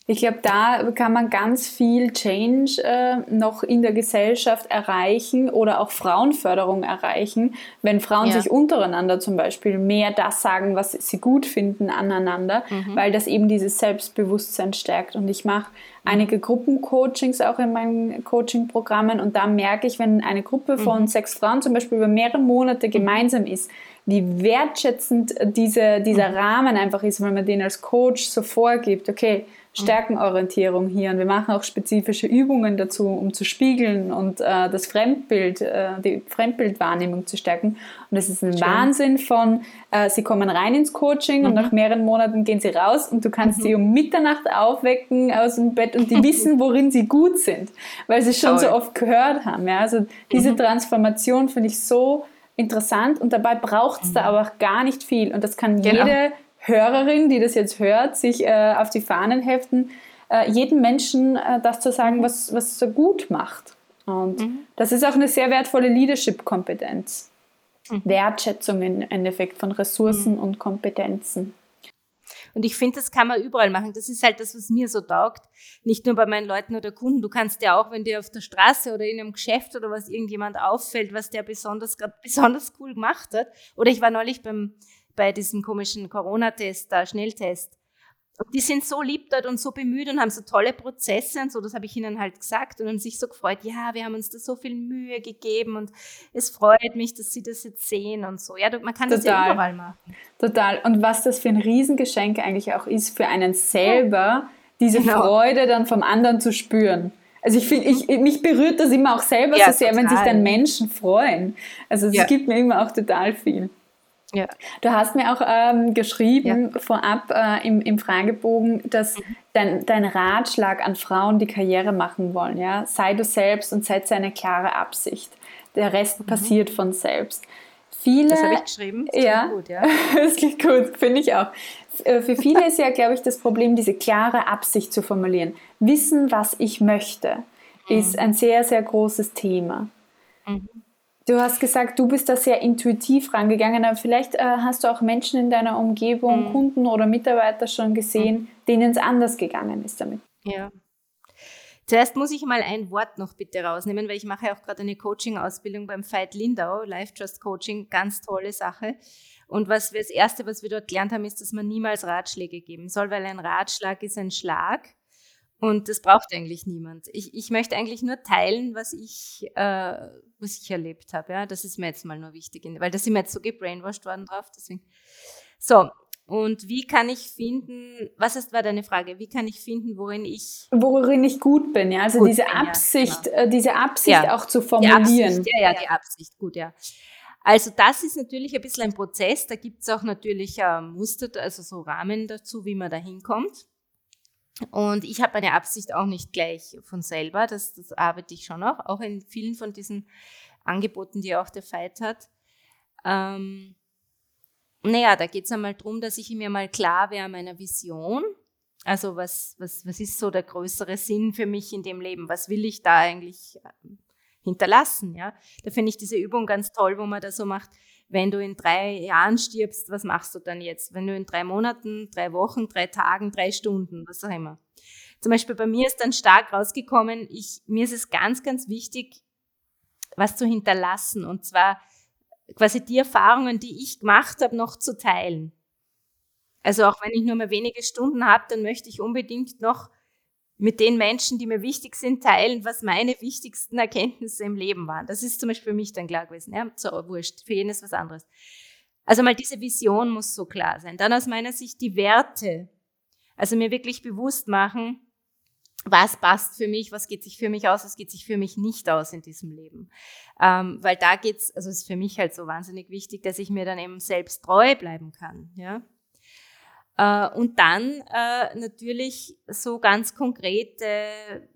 Ich glaube, da kann man ganz viel Change äh, noch in der Gesellschaft erreichen oder auch Frauenförderung erreichen, wenn Frauen ja. sich untereinander zum Beispiel mehr das sagen, was sie gut finden aneinander, mhm. weil das eben dieses Selbstbewusstsein stärkt. Und ich mache einige Gruppencoachings auch in meinen Coachingprogrammen und da merke ich, wenn eine Gruppe von mhm. sechs Frauen zum Beispiel über mehrere Monate gemeinsam ist, wie wertschätzend diese, dieser mhm. Rahmen einfach ist, wenn man den als Coach so vorgibt, okay, Stärkenorientierung hier und wir machen auch spezifische Übungen dazu, um zu spiegeln und äh, das Fremdbild, äh, die Fremdbildwahrnehmung zu stärken. Und es ist ein Schön. Wahnsinn von, äh, sie kommen rein ins Coaching mhm. und nach mehreren Monaten gehen sie raus und du kannst mhm. sie um Mitternacht aufwecken aus dem Bett und die wissen, worin sie gut sind, weil sie es schon Toll. so oft gehört haben. Ja? Also diese mhm. Transformation finde ich so interessant und dabei braucht es da mhm. aber auch gar nicht viel und das kann genau. jede Hörerin, die das jetzt hört, sich äh, auf die Fahnen heften, äh, jedem Menschen äh, das zu sagen, was, was er gut macht. Und mhm. das ist auch eine sehr wertvolle Leadership-Kompetenz. Mhm. Wertschätzung im Endeffekt von Ressourcen mhm. und Kompetenzen. Und ich finde, das kann man überall machen. Das ist halt das, was mir so taugt. Nicht nur bei meinen Leuten oder Kunden. Du kannst ja auch, wenn dir auf der Straße oder in einem Geschäft oder was irgendjemand auffällt, was der besonders, gerade besonders cool gemacht hat. Oder ich war neulich beim, bei diesem komischen Corona-Test, da Schnelltest. Und die sind so lieb dort und so bemüht und haben so tolle Prozesse und so, das habe ich ihnen halt gesagt und haben sich so gefreut, ja, wir haben uns da so viel Mühe gegeben und es freut mich, dass sie das jetzt sehen und so. Ja, man kann Total. das ja überall machen. Total. Und was das für ein Riesengeschenk eigentlich auch ist für einen selber, diese genau. Freude dann vom anderen zu spüren. Also ich finde, ich, mich berührt das immer auch selber ja, so sehr, total. wenn sich dann Menschen freuen. Also es ja. gibt mir immer auch total viel. Ja. Du hast mir auch ähm, geschrieben ja. vorab äh, im, im Fragebogen, dass mhm. dein, dein Ratschlag an Frauen, die Karriere machen wollen, ja, sei du selbst und setze eine klare Absicht. Der Rest mhm. passiert von selbst. Viele, das habe ich geschrieben. Das ja, gut, ja. das klingt gut, finde ich auch. Äh, für viele ist ja, glaube ich, das Problem, diese klare Absicht zu formulieren. Wissen, was ich möchte, mhm. ist ein sehr, sehr großes Thema. Mhm. Du hast gesagt, du bist da sehr intuitiv rangegangen, aber vielleicht äh, hast du auch Menschen in deiner Umgebung, mhm. Kunden oder Mitarbeiter schon gesehen, mhm. denen es anders gegangen ist damit. Ja. Zuerst muss ich mal ein Wort noch bitte rausnehmen, weil ich mache ja auch gerade eine Coaching-Ausbildung beim Veit Lindau, Life Trust Coaching, ganz tolle Sache. Und was wir, das Erste, was wir dort gelernt haben, ist, dass man niemals Ratschläge geben soll, weil ein Ratschlag ist ein Schlag. Und das braucht eigentlich niemand. Ich, ich möchte eigentlich nur teilen, was ich, äh, was ich erlebt habe. Ja? Das ist mir jetzt mal nur wichtig, weil da sind wir jetzt so gebrainwashed worden drauf. Deswegen. So, und wie kann ich finden, was ist, war deine Frage, wie kann ich finden, worin ich... Worin ich gut bin, ja, also diese, bin, Absicht, ja, genau. äh, diese Absicht ja. auch zu formulieren. Absicht, ja, ja, die Absicht, gut, ja. Also das ist natürlich ein bisschen ein Prozess, da gibt es auch natürlich äh, Muster, also so Rahmen dazu, wie man da hinkommt. Und ich habe meine Absicht auch nicht gleich von selber, das, das arbeite ich schon auch, auch in vielen von diesen Angeboten, die auch der Fight hat. Ähm, naja, da geht es einmal darum, dass ich mir mal klar wäre meiner Vision. Also was, was, was ist so der größere Sinn für mich in dem Leben? Was will ich da eigentlich ähm, hinterlassen? Ja, da finde ich diese Übung ganz toll, wo man da so macht. Wenn du in drei Jahren stirbst, was machst du dann jetzt? Wenn du in drei Monaten, drei Wochen, drei Tagen, drei Stunden, was auch immer. Zum Beispiel bei mir ist dann stark rausgekommen, ich, mir ist es ganz, ganz wichtig, was zu hinterlassen. Und zwar quasi die Erfahrungen, die ich gemacht habe, noch zu teilen. Also auch wenn ich nur mal wenige Stunden habe, dann möchte ich unbedingt noch mit den Menschen, die mir wichtig sind, teilen, was meine wichtigsten Erkenntnisse im Leben waren. Das ist zum Beispiel für mich dann klar gewesen. Ja, so, wurscht, für jeden ist was anderes. Also mal diese Vision muss so klar sein. Dann aus meiner Sicht die Werte. Also mir wirklich bewusst machen, was passt für mich, was geht sich für mich aus, was geht sich für mich nicht aus in diesem Leben. Ähm, weil da geht's, also ist für mich halt so wahnsinnig wichtig, dass ich mir dann eben selbst treu bleiben kann. Ja? Äh, und dann äh, natürlich so ganz konkrete,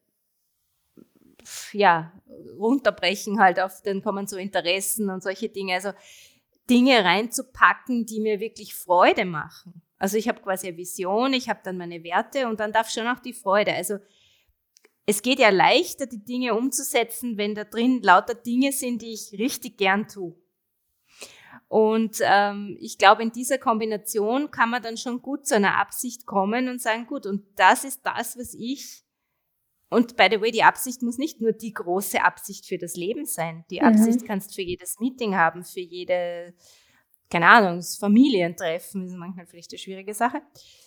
ja, runterbrechen halt auf, dann kommen so Interessen und solche Dinge. Also Dinge reinzupacken, die mir wirklich Freude machen. Also ich habe quasi eine Vision, ich habe dann meine Werte und dann darf schon auch die Freude. Also es geht ja leichter, die Dinge umzusetzen, wenn da drin lauter Dinge sind, die ich richtig gern tue. Und ähm, ich glaube, in dieser Kombination kann man dann schon gut zu einer Absicht kommen und sagen, gut, und das ist das, was ich. Und by the way, die Absicht muss nicht nur die große Absicht für das Leben sein. Die mhm. Absicht kannst du für jedes Meeting haben, für jede, keine Ahnung, das Familientreffen ist manchmal vielleicht eine schwierige Sache.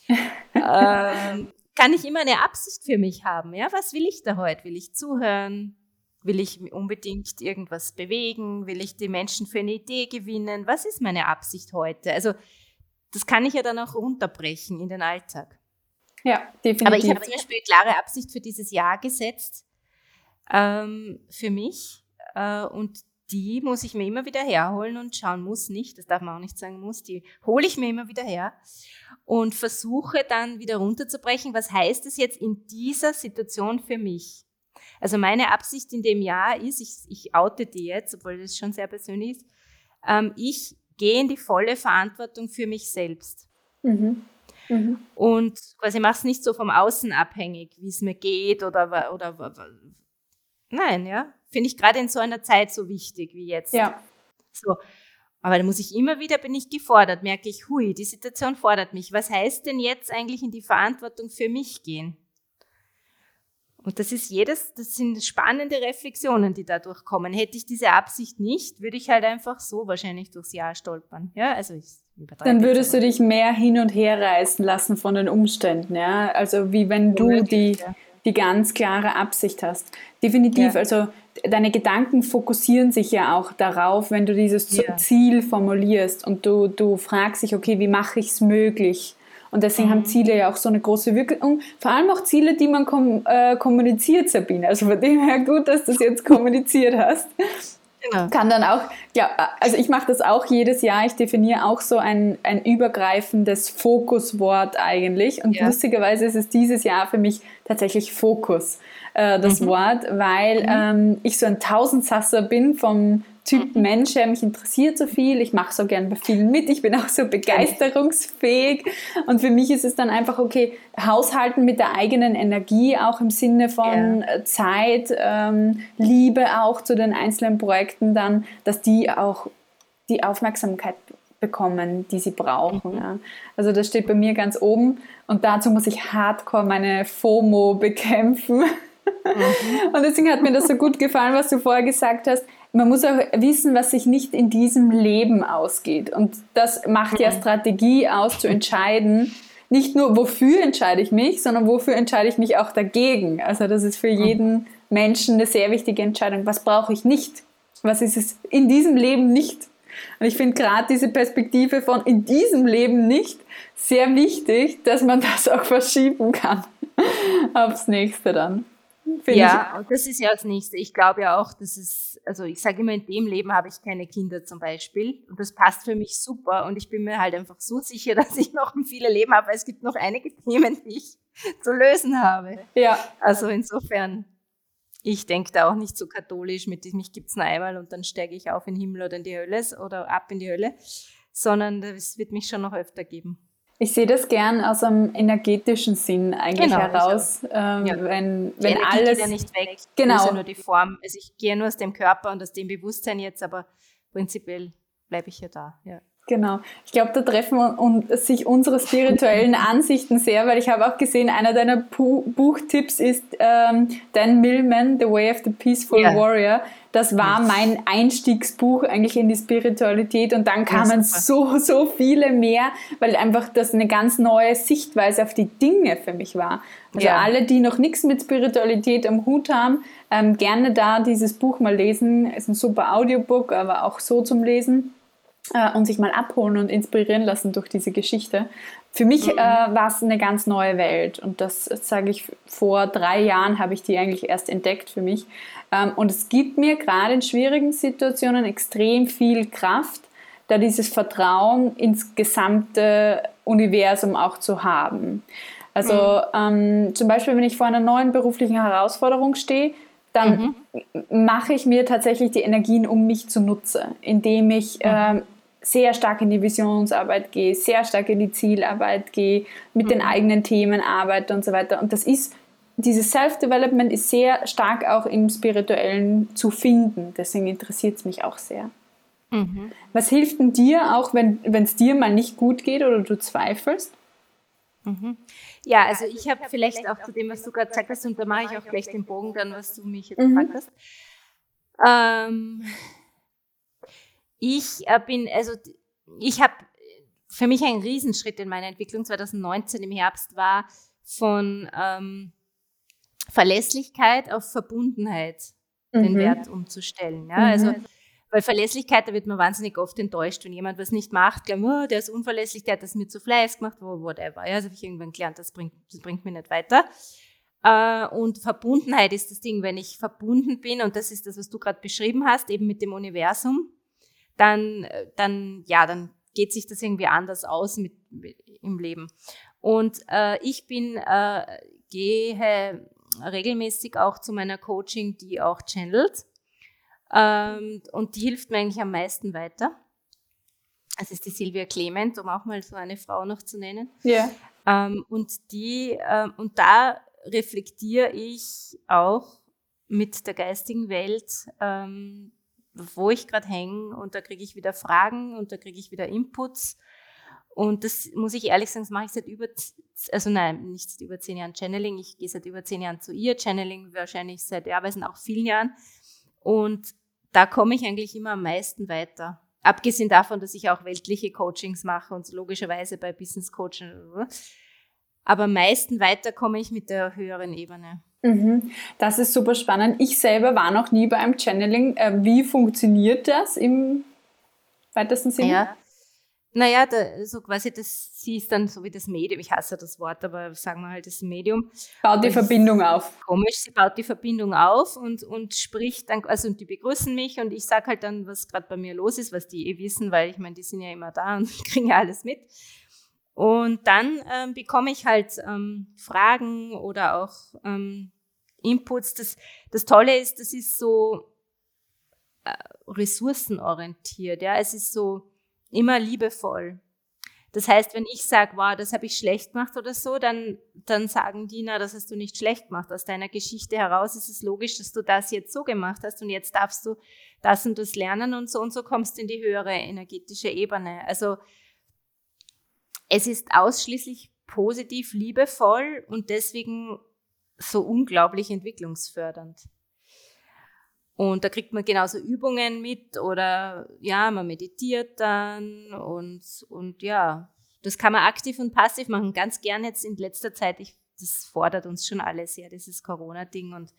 ähm, kann ich immer eine Absicht für mich haben. Ja, was will ich da heute? Will ich zuhören? Will ich unbedingt irgendwas bewegen? Will ich die Menschen für eine Idee gewinnen? Was ist meine Absicht heute? Also, das kann ich ja dann auch runterbrechen in den Alltag. Ja, definitiv. Aber ich habe zum Beispiel eine klare Absicht für dieses Jahr gesetzt, ähm, für mich. Äh, und die muss ich mir immer wieder herholen und schauen, muss nicht, das darf man auch nicht sagen, muss, die hole ich mir immer wieder her und versuche dann wieder runterzubrechen, was heißt es jetzt in dieser Situation für mich? Also meine Absicht in dem Jahr ist, ich, ich oute die jetzt, obwohl das schon sehr persönlich ist, ähm, ich gehe in die volle Verantwortung für mich selbst. Mhm. Mhm. Und quasi mache es nicht so vom Außen abhängig, wie es mir geht oder, oder nein, ja. Finde ich gerade in so einer Zeit so wichtig wie jetzt. Ja. So. Aber da muss ich immer wieder, bin ich gefordert, merke ich, hui, die Situation fordert mich. Was heißt denn jetzt eigentlich in die Verantwortung für mich gehen? Und das ist jedes, das sind spannende Reflexionen, die dadurch kommen. Hätte ich diese Absicht nicht, würde ich halt einfach so wahrscheinlich durchs Jahr stolpern. Ja, also ich Dann würdest du dich mehr hin und her reißen lassen von den Umständen, ja? Also wie wenn du die, die ganz klare Absicht hast. Definitiv, ja. also deine Gedanken fokussieren sich ja auch darauf, wenn du dieses ja. Ziel formulierst und du, du fragst dich, okay, wie mache ich es möglich? Und deswegen mhm. haben Ziele ja auch so eine große Wirkung. Vor allem auch Ziele, die man kom äh, kommuniziert, Sabine. Also von dem her gut, dass du es jetzt kommuniziert hast. Genau. Kann dann auch, ja, also ich mache das auch jedes Jahr. Ich definiere auch so ein, ein übergreifendes Fokuswort eigentlich. Und ja. lustigerweise ist es dieses Jahr für mich tatsächlich Fokus, äh, das mhm. Wort, weil mhm. ähm, ich so ein Tausendsasser bin vom Typ mhm. Mensch, der mich interessiert so viel. Ich mache so gern bei vielen mit. Ich bin auch so begeisterungsfähig. Und für mich ist es dann einfach, okay, haushalten mit der eigenen Energie, auch im Sinne von ja. Äh, Zeit, ähm, Liebe auch zu den einzelnen Projekten dann, dass die auch die Aufmerksamkeit bekommen, die sie brauchen. Mhm. Ja. Also das steht bei mir ganz oben. Und dazu muss ich hardcore meine FOMO bekämpfen. Mhm. Und deswegen hat mir das so gut gefallen, was du vorher gesagt hast man muss auch wissen, was sich nicht in diesem Leben ausgeht. Und das macht ja mhm. Strategie aus, zu entscheiden, nicht nur wofür entscheide ich mich, sondern wofür entscheide ich mich auch dagegen. Also das ist für mhm. jeden Menschen eine sehr wichtige Entscheidung. Was brauche ich nicht? Was ist es in diesem Leben nicht? Und ich finde gerade diese Perspektive von in diesem Leben nicht sehr wichtig, dass man das auch verschieben kann aufs nächste dann. Ja, und das ist ja das Nächste. Ich glaube ja auch, dass es, also ich sage immer, in dem Leben habe ich keine Kinder zum Beispiel. Und das passt für mich super. Und ich bin mir halt einfach so sicher, dass ich noch viele Leben habe, weil es gibt noch einige Themen, die ich zu lösen habe. Ja. Also insofern, ich denke da auch nicht so katholisch mit, mich gibt es nur einmal und dann steige ich auf in den Himmel oder in die Hölle oder ab in die Hölle, sondern es wird mich schon noch öfter geben. Ich sehe das gern aus einem energetischen Sinn eigentlich genau, heraus, ähm, ja. wenn, wenn alles geht ja nicht weg, genau, ja nur die Form. Also ich gehe nur aus dem Körper und aus dem Bewusstsein jetzt, aber prinzipiell bleibe ich ja da. Ja. Genau. Ich glaube, da treffen und sich unsere spirituellen Ansichten sehr, weil ich habe auch gesehen, einer deiner Pu Buchtipps ist ähm, Dan Millman, The Way of the Peaceful ja. Warrior. Das war mein Einstiegsbuch eigentlich in die Spiritualität und dann kamen ja, so, so viele mehr, weil einfach das eine ganz neue Sichtweise auf die Dinge für mich war. Also ja. alle, die noch nichts mit Spiritualität am Hut haben, ähm, gerne da dieses Buch mal lesen. Es ist ein super Audiobook, aber auch so zum Lesen äh, und sich mal abholen und inspirieren lassen durch diese Geschichte. Für mich mhm. äh, war es eine ganz neue Welt und das sage ich, vor drei Jahren habe ich die eigentlich erst entdeckt für mich. Ähm, und es gibt mir gerade in schwierigen Situationen extrem viel Kraft, da dieses Vertrauen ins gesamte Universum auch zu haben. Also mhm. ähm, zum Beispiel, wenn ich vor einer neuen beruflichen Herausforderung stehe, dann mhm. mache ich mir tatsächlich die Energien um mich zunutze, indem ich mhm. ähm, sehr stark in die Visionsarbeit gehe, sehr stark in die Zielarbeit gehe, mit mhm. den eigenen Themen arbeite und so weiter. Und das ist, dieses Self-Development ist sehr stark auch im Spirituellen zu finden. Deswegen interessiert es mich auch sehr. Mhm. Was hilft denn dir auch, wenn es dir mal nicht gut geht oder du zweifelst? Mhm. Ja, also ich habe vielleicht auch zu dem, was du gerade gesagt hast, und da mache ich auch gleich den Bogen dann, was du mich jetzt mhm. gefragt hast. Ähm, ich äh, bin, also ich habe für mich ein Riesenschritt in meiner Entwicklung 2019 im Herbst war von ähm, Verlässlichkeit auf Verbundenheit mhm. den Wert umzustellen. Ja? Also, mhm. Also weil Verlässlichkeit, da wird man wahnsinnig oft enttäuscht, wenn jemand was nicht macht, glaubt, oh, der ist unverlässlich, der hat das mir zu Fleiß gemacht, whatever. Ja, also habe ich irgendwann gelernt, das bringt, das bringt mich nicht weiter. Äh, und Verbundenheit ist das Ding, wenn ich verbunden bin, und das ist das, was du gerade beschrieben hast, eben mit dem Universum, dann, dann, ja, dann geht sich das irgendwie anders aus mit, mit im Leben. Und äh, ich bin, äh, gehe regelmäßig auch zu meiner Coaching, die auch channelt. Ähm, und die hilft mir eigentlich am meisten weiter. Das ist die Silvia Clement, um auch mal so eine Frau noch zu nennen. Ja. Ähm, und die, ähm, und da reflektiere ich auch mit der geistigen Welt, ähm, wo ich gerade hänge und da kriege ich wieder Fragen und da kriege ich wieder Inputs. Und das muss ich ehrlich sagen, das mache ich seit über, also nein, nicht seit über zehn Jahren Channeling. Ich gehe seit über zehn Jahren zu ihr. Channeling wahrscheinlich seit, ja, weiß auch vielen Jahren. Und da komme ich eigentlich immer am meisten weiter. Abgesehen davon, dass ich auch weltliche Coachings mache und logischerweise bei Business Coaching. Aber am meisten weiter komme ich mit der höheren Ebene. Mhm. Das ist super spannend. Ich selber war noch nie bei einem Channeling. Äh, wie funktioniert das im weitesten Sinne? Ja. Naja, da, so quasi das, sie ist dann so wie das Medium, ich hasse das Wort, aber sagen wir halt das Medium. Baut die Verbindung auf. Komisch, sie baut die Verbindung auf und, und spricht dann, also und die begrüßen mich und ich sage halt dann, was gerade bei mir los ist, was die eh wissen, weil ich meine, die sind ja immer da und kriegen ja alles mit. Und dann ähm, bekomme ich halt ähm, Fragen oder auch ähm, Inputs. Das, das Tolle ist, das ist so äh, ressourcenorientiert. Ja? Es ist so immer liebevoll. Das heißt, wenn ich sage, wow, das habe ich schlecht gemacht oder so, dann, dann sagen die, na, das hast du nicht schlecht gemacht. Aus deiner Geschichte heraus ist es logisch, dass du das jetzt so gemacht hast und jetzt darfst du das und das lernen und so und so kommst du in die höhere energetische Ebene. Also es ist ausschließlich positiv, liebevoll und deswegen so unglaublich entwicklungsfördernd. Und da kriegt man genauso Übungen mit oder ja, man meditiert dann und, und ja, das kann man aktiv und passiv machen. Ganz gern jetzt in letzter Zeit, ich, das fordert uns schon alle sehr, dieses Corona-Ding und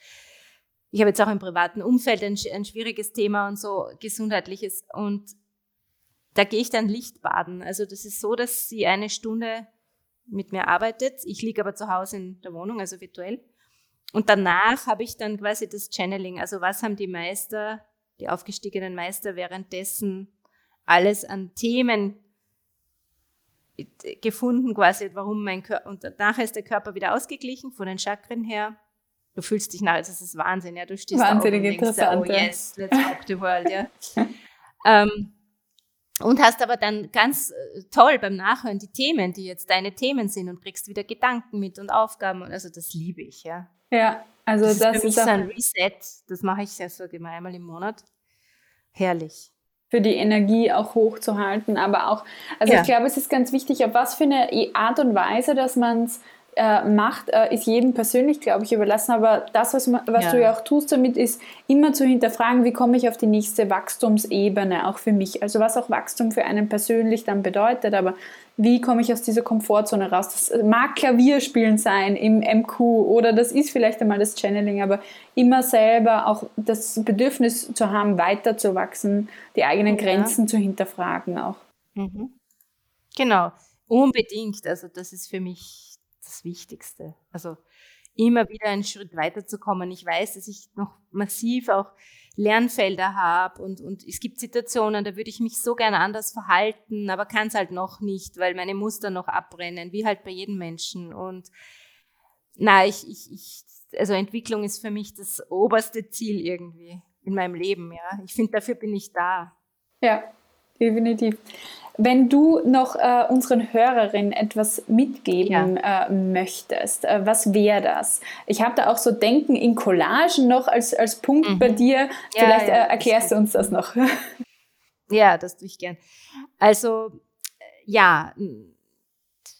ich habe jetzt auch im privaten Umfeld ein, ein schwieriges Thema und so gesundheitliches und da gehe ich dann Lichtbaden. Also das ist so, dass sie eine Stunde mit mir arbeitet. Ich liege aber zu Hause in der Wohnung, also virtuell. Und danach habe ich dann quasi das Channeling. Also was haben die Meister, die aufgestiegenen Meister währenddessen alles an Themen gefunden, quasi, warum mein Körper, und nachher ist der Körper wieder ausgeglichen von den Chakren her. Du fühlst dich nach, das ist Wahnsinn, ja, du stehst Wahnsinnig da und denkst, oh yes, let's rock the world, ja. ähm, und hast aber dann ganz äh, toll beim Nachhören die Themen, die jetzt deine Themen sind und kriegst wieder Gedanken mit und Aufgaben. Also das liebe ich, ja. Ja, also das, das ist, ist so ein Reset. Das mache ich sehr so einmal im Monat. Herrlich. Für die Energie auch hochzuhalten, aber auch, also ja. ich glaube, es ist ganz wichtig, auf was für eine Art und Weise, dass man es äh, macht, äh, ist jedem persönlich, glaube ich, überlassen. Aber das, was, was ja. du ja auch tust damit, ist immer zu hinterfragen, wie komme ich auf die nächste Wachstumsebene, auch für mich. Also was auch Wachstum für einen persönlich dann bedeutet, aber wie komme ich aus dieser Komfortzone raus? Das mag Klavierspielen sein im MQ oder das ist vielleicht einmal das Channeling, aber immer selber auch das Bedürfnis zu haben, weiterzuwachsen, die eigenen Grenzen ja. zu hinterfragen auch. Mhm. Genau, unbedingt. Also das ist für mich das Wichtigste. Also immer wieder einen Schritt weiterzukommen. Ich weiß, dass ich noch massiv auch Lernfelder habe und, und es gibt Situationen, da würde ich mich so gerne anders verhalten, aber kann es halt noch nicht, weil meine Muster noch abbrennen, wie halt bei jedem Menschen. Und na, ich, ich, ich, also Entwicklung ist für mich das oberste Ziel irgendwie in meinem Leben, ja. Ich finde, dafür bin ich da. Ja, definitiv. Wenn du noch äh, unseren Hörerinnen etwas mitgeben ja. äh, möchtest, äh, was wäre das? Ich habe da auch so Denken in Collagen noch als, als Punkt mhm. bei dir. Vielleicht ja, ja, äh, erklärst du uns das noch. Ja, das tue ich gern. Also, äh, ja,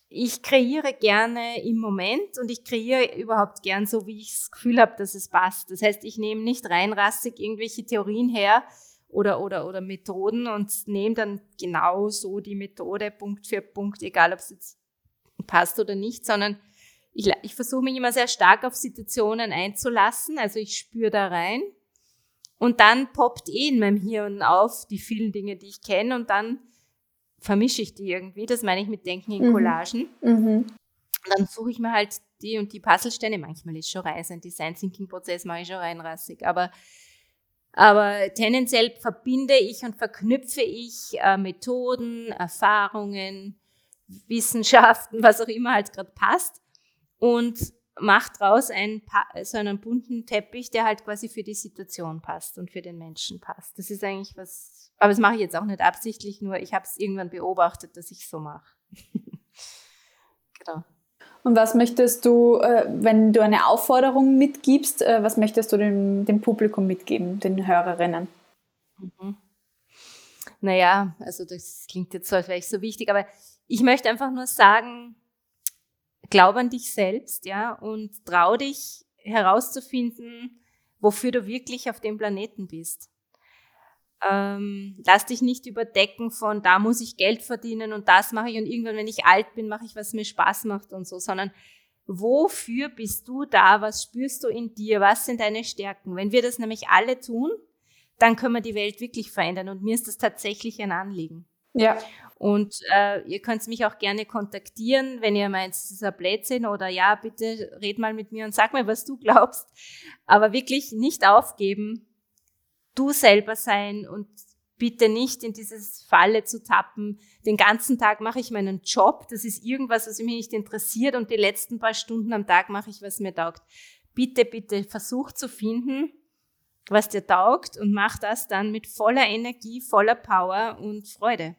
ich kreiere gerne im Moment und ich kreiere überhaupt gern so, wie ich das Gefühl habe, dass es passt. Das heißt, ich nehme nicht reinrassig irgendwelche Theorien her, oder, oder, oder Methoden und nehme dann genau so die Methode Punkt für Punkt, egal ob es jetzt passt oder nicht, sondern ich, ich versuche mich immer sehr stark auf Situationen einzulassen, also ich spüre da rein und dann poppt eh in meinem Hirn auf die vielen Dinge, die ich kenne und dann vermische ich die irgendwie, das meine ich mit Denken in mhm. Collagen. Mhm. Dann suche ich mir halt die und die Puzzlesteine, manchmal ist schon rein, ein Design Thinking Prozess mache ich schon reinrassig, aber aber tendenziell verbinde ich und verknüpfe ich äh, Methoden, Erfahrungen, Wissenschaften, was auch immer halt gerade passt und mache daraus einen, so einen bunten Teppich, der halt quasi für die Situation passt und für den Menschen passt. Das ist eigentlich was, aber das mache ich jetzt auch nicht absichtlich, nur ich habe es irgendwann beobachtet, dass ich so mache. genau. Und was möchtest du, äh, wenn du eine Aufforderung mitgibst, äh, was möchtest du dem, dem Publikum mitgeben, den Hörerinnen? Mhm. Naja, also das klingt jetzt so, als wäre ich so wichtig, aber ich möchte einfach nur sagen, glaub an dich selbst, ja, und trau dich herauszufinden, wofür du wirklich auf dem Planeten bist. Ähm, lass dich nicht überdecken von, da muss ich Geld verdienen und das mache ich und irgendwann, wenn ich alt bin, mache ich, was mir Spaß macht und so, sondern wofür bist du da? Was spürst du in dir? Was sind deine Stärken? Wenn wir das nämlich alle tun, dann können wir die Welt wirklich verändern und mir ist das tatsächlich ein Anliegen. Ja. Und äh, ihr könnt mich auch gerne kontaktieren, wenn ihr meint, es ist ein Blödsinn oder ja, bitte red mal mit mir und sag mir, was du glaubst. Aber wirklich nicht aufgeben, du selber sein und bitte nicht in dieses Falle zu tappen. Den ganzen Tag mache ich meinen Job. Das ist irgendwas, was mich nicht interessiert und die letzten paar Stunden am Tag mache ich, was mir taugt. Bitte, bitte versuch zu finden, was dir taugt und mach das dann mit voller Energie, voller Power und Freude.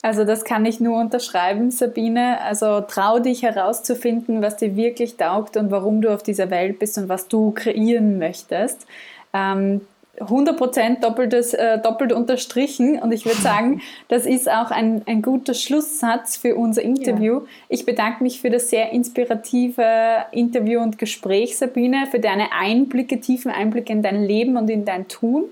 Also das kann ich nur unterschreiben, Sabine. Also trau dich herauszufinden, was dir wirklich taugt und warum du auf dieser Welt bist und was du kreieren möchtest. Ähm, 100% doppeltes, äh, doppelt unterstrichen und ich würde sagen, das ist auch ein, ein guter Schlusssatz für unser Interview. Ja. Ich bedanke mich für das sehr inspirative Interview und Gespräch, Sabine, für deine Einblicke, tiefen Einblicke in dein Leben und in dein Tun.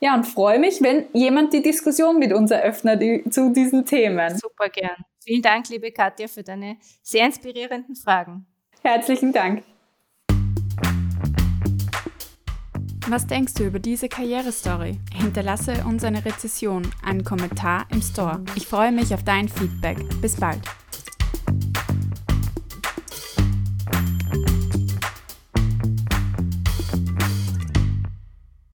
Ja, und freue mich, wenn jemand die Diskussion mit uns eröffnet zu diesen Themen. Super gern. Vielen Dank, liebe Katja, für deine sehr inspirierenden Fragen. Herzlichen Dank. Was denkst du über diese Karrierestory? Hinterlasse uns eine Rezession, einen Kommentar im Store. Ich freue mich auf dein Feedback. Bis bald.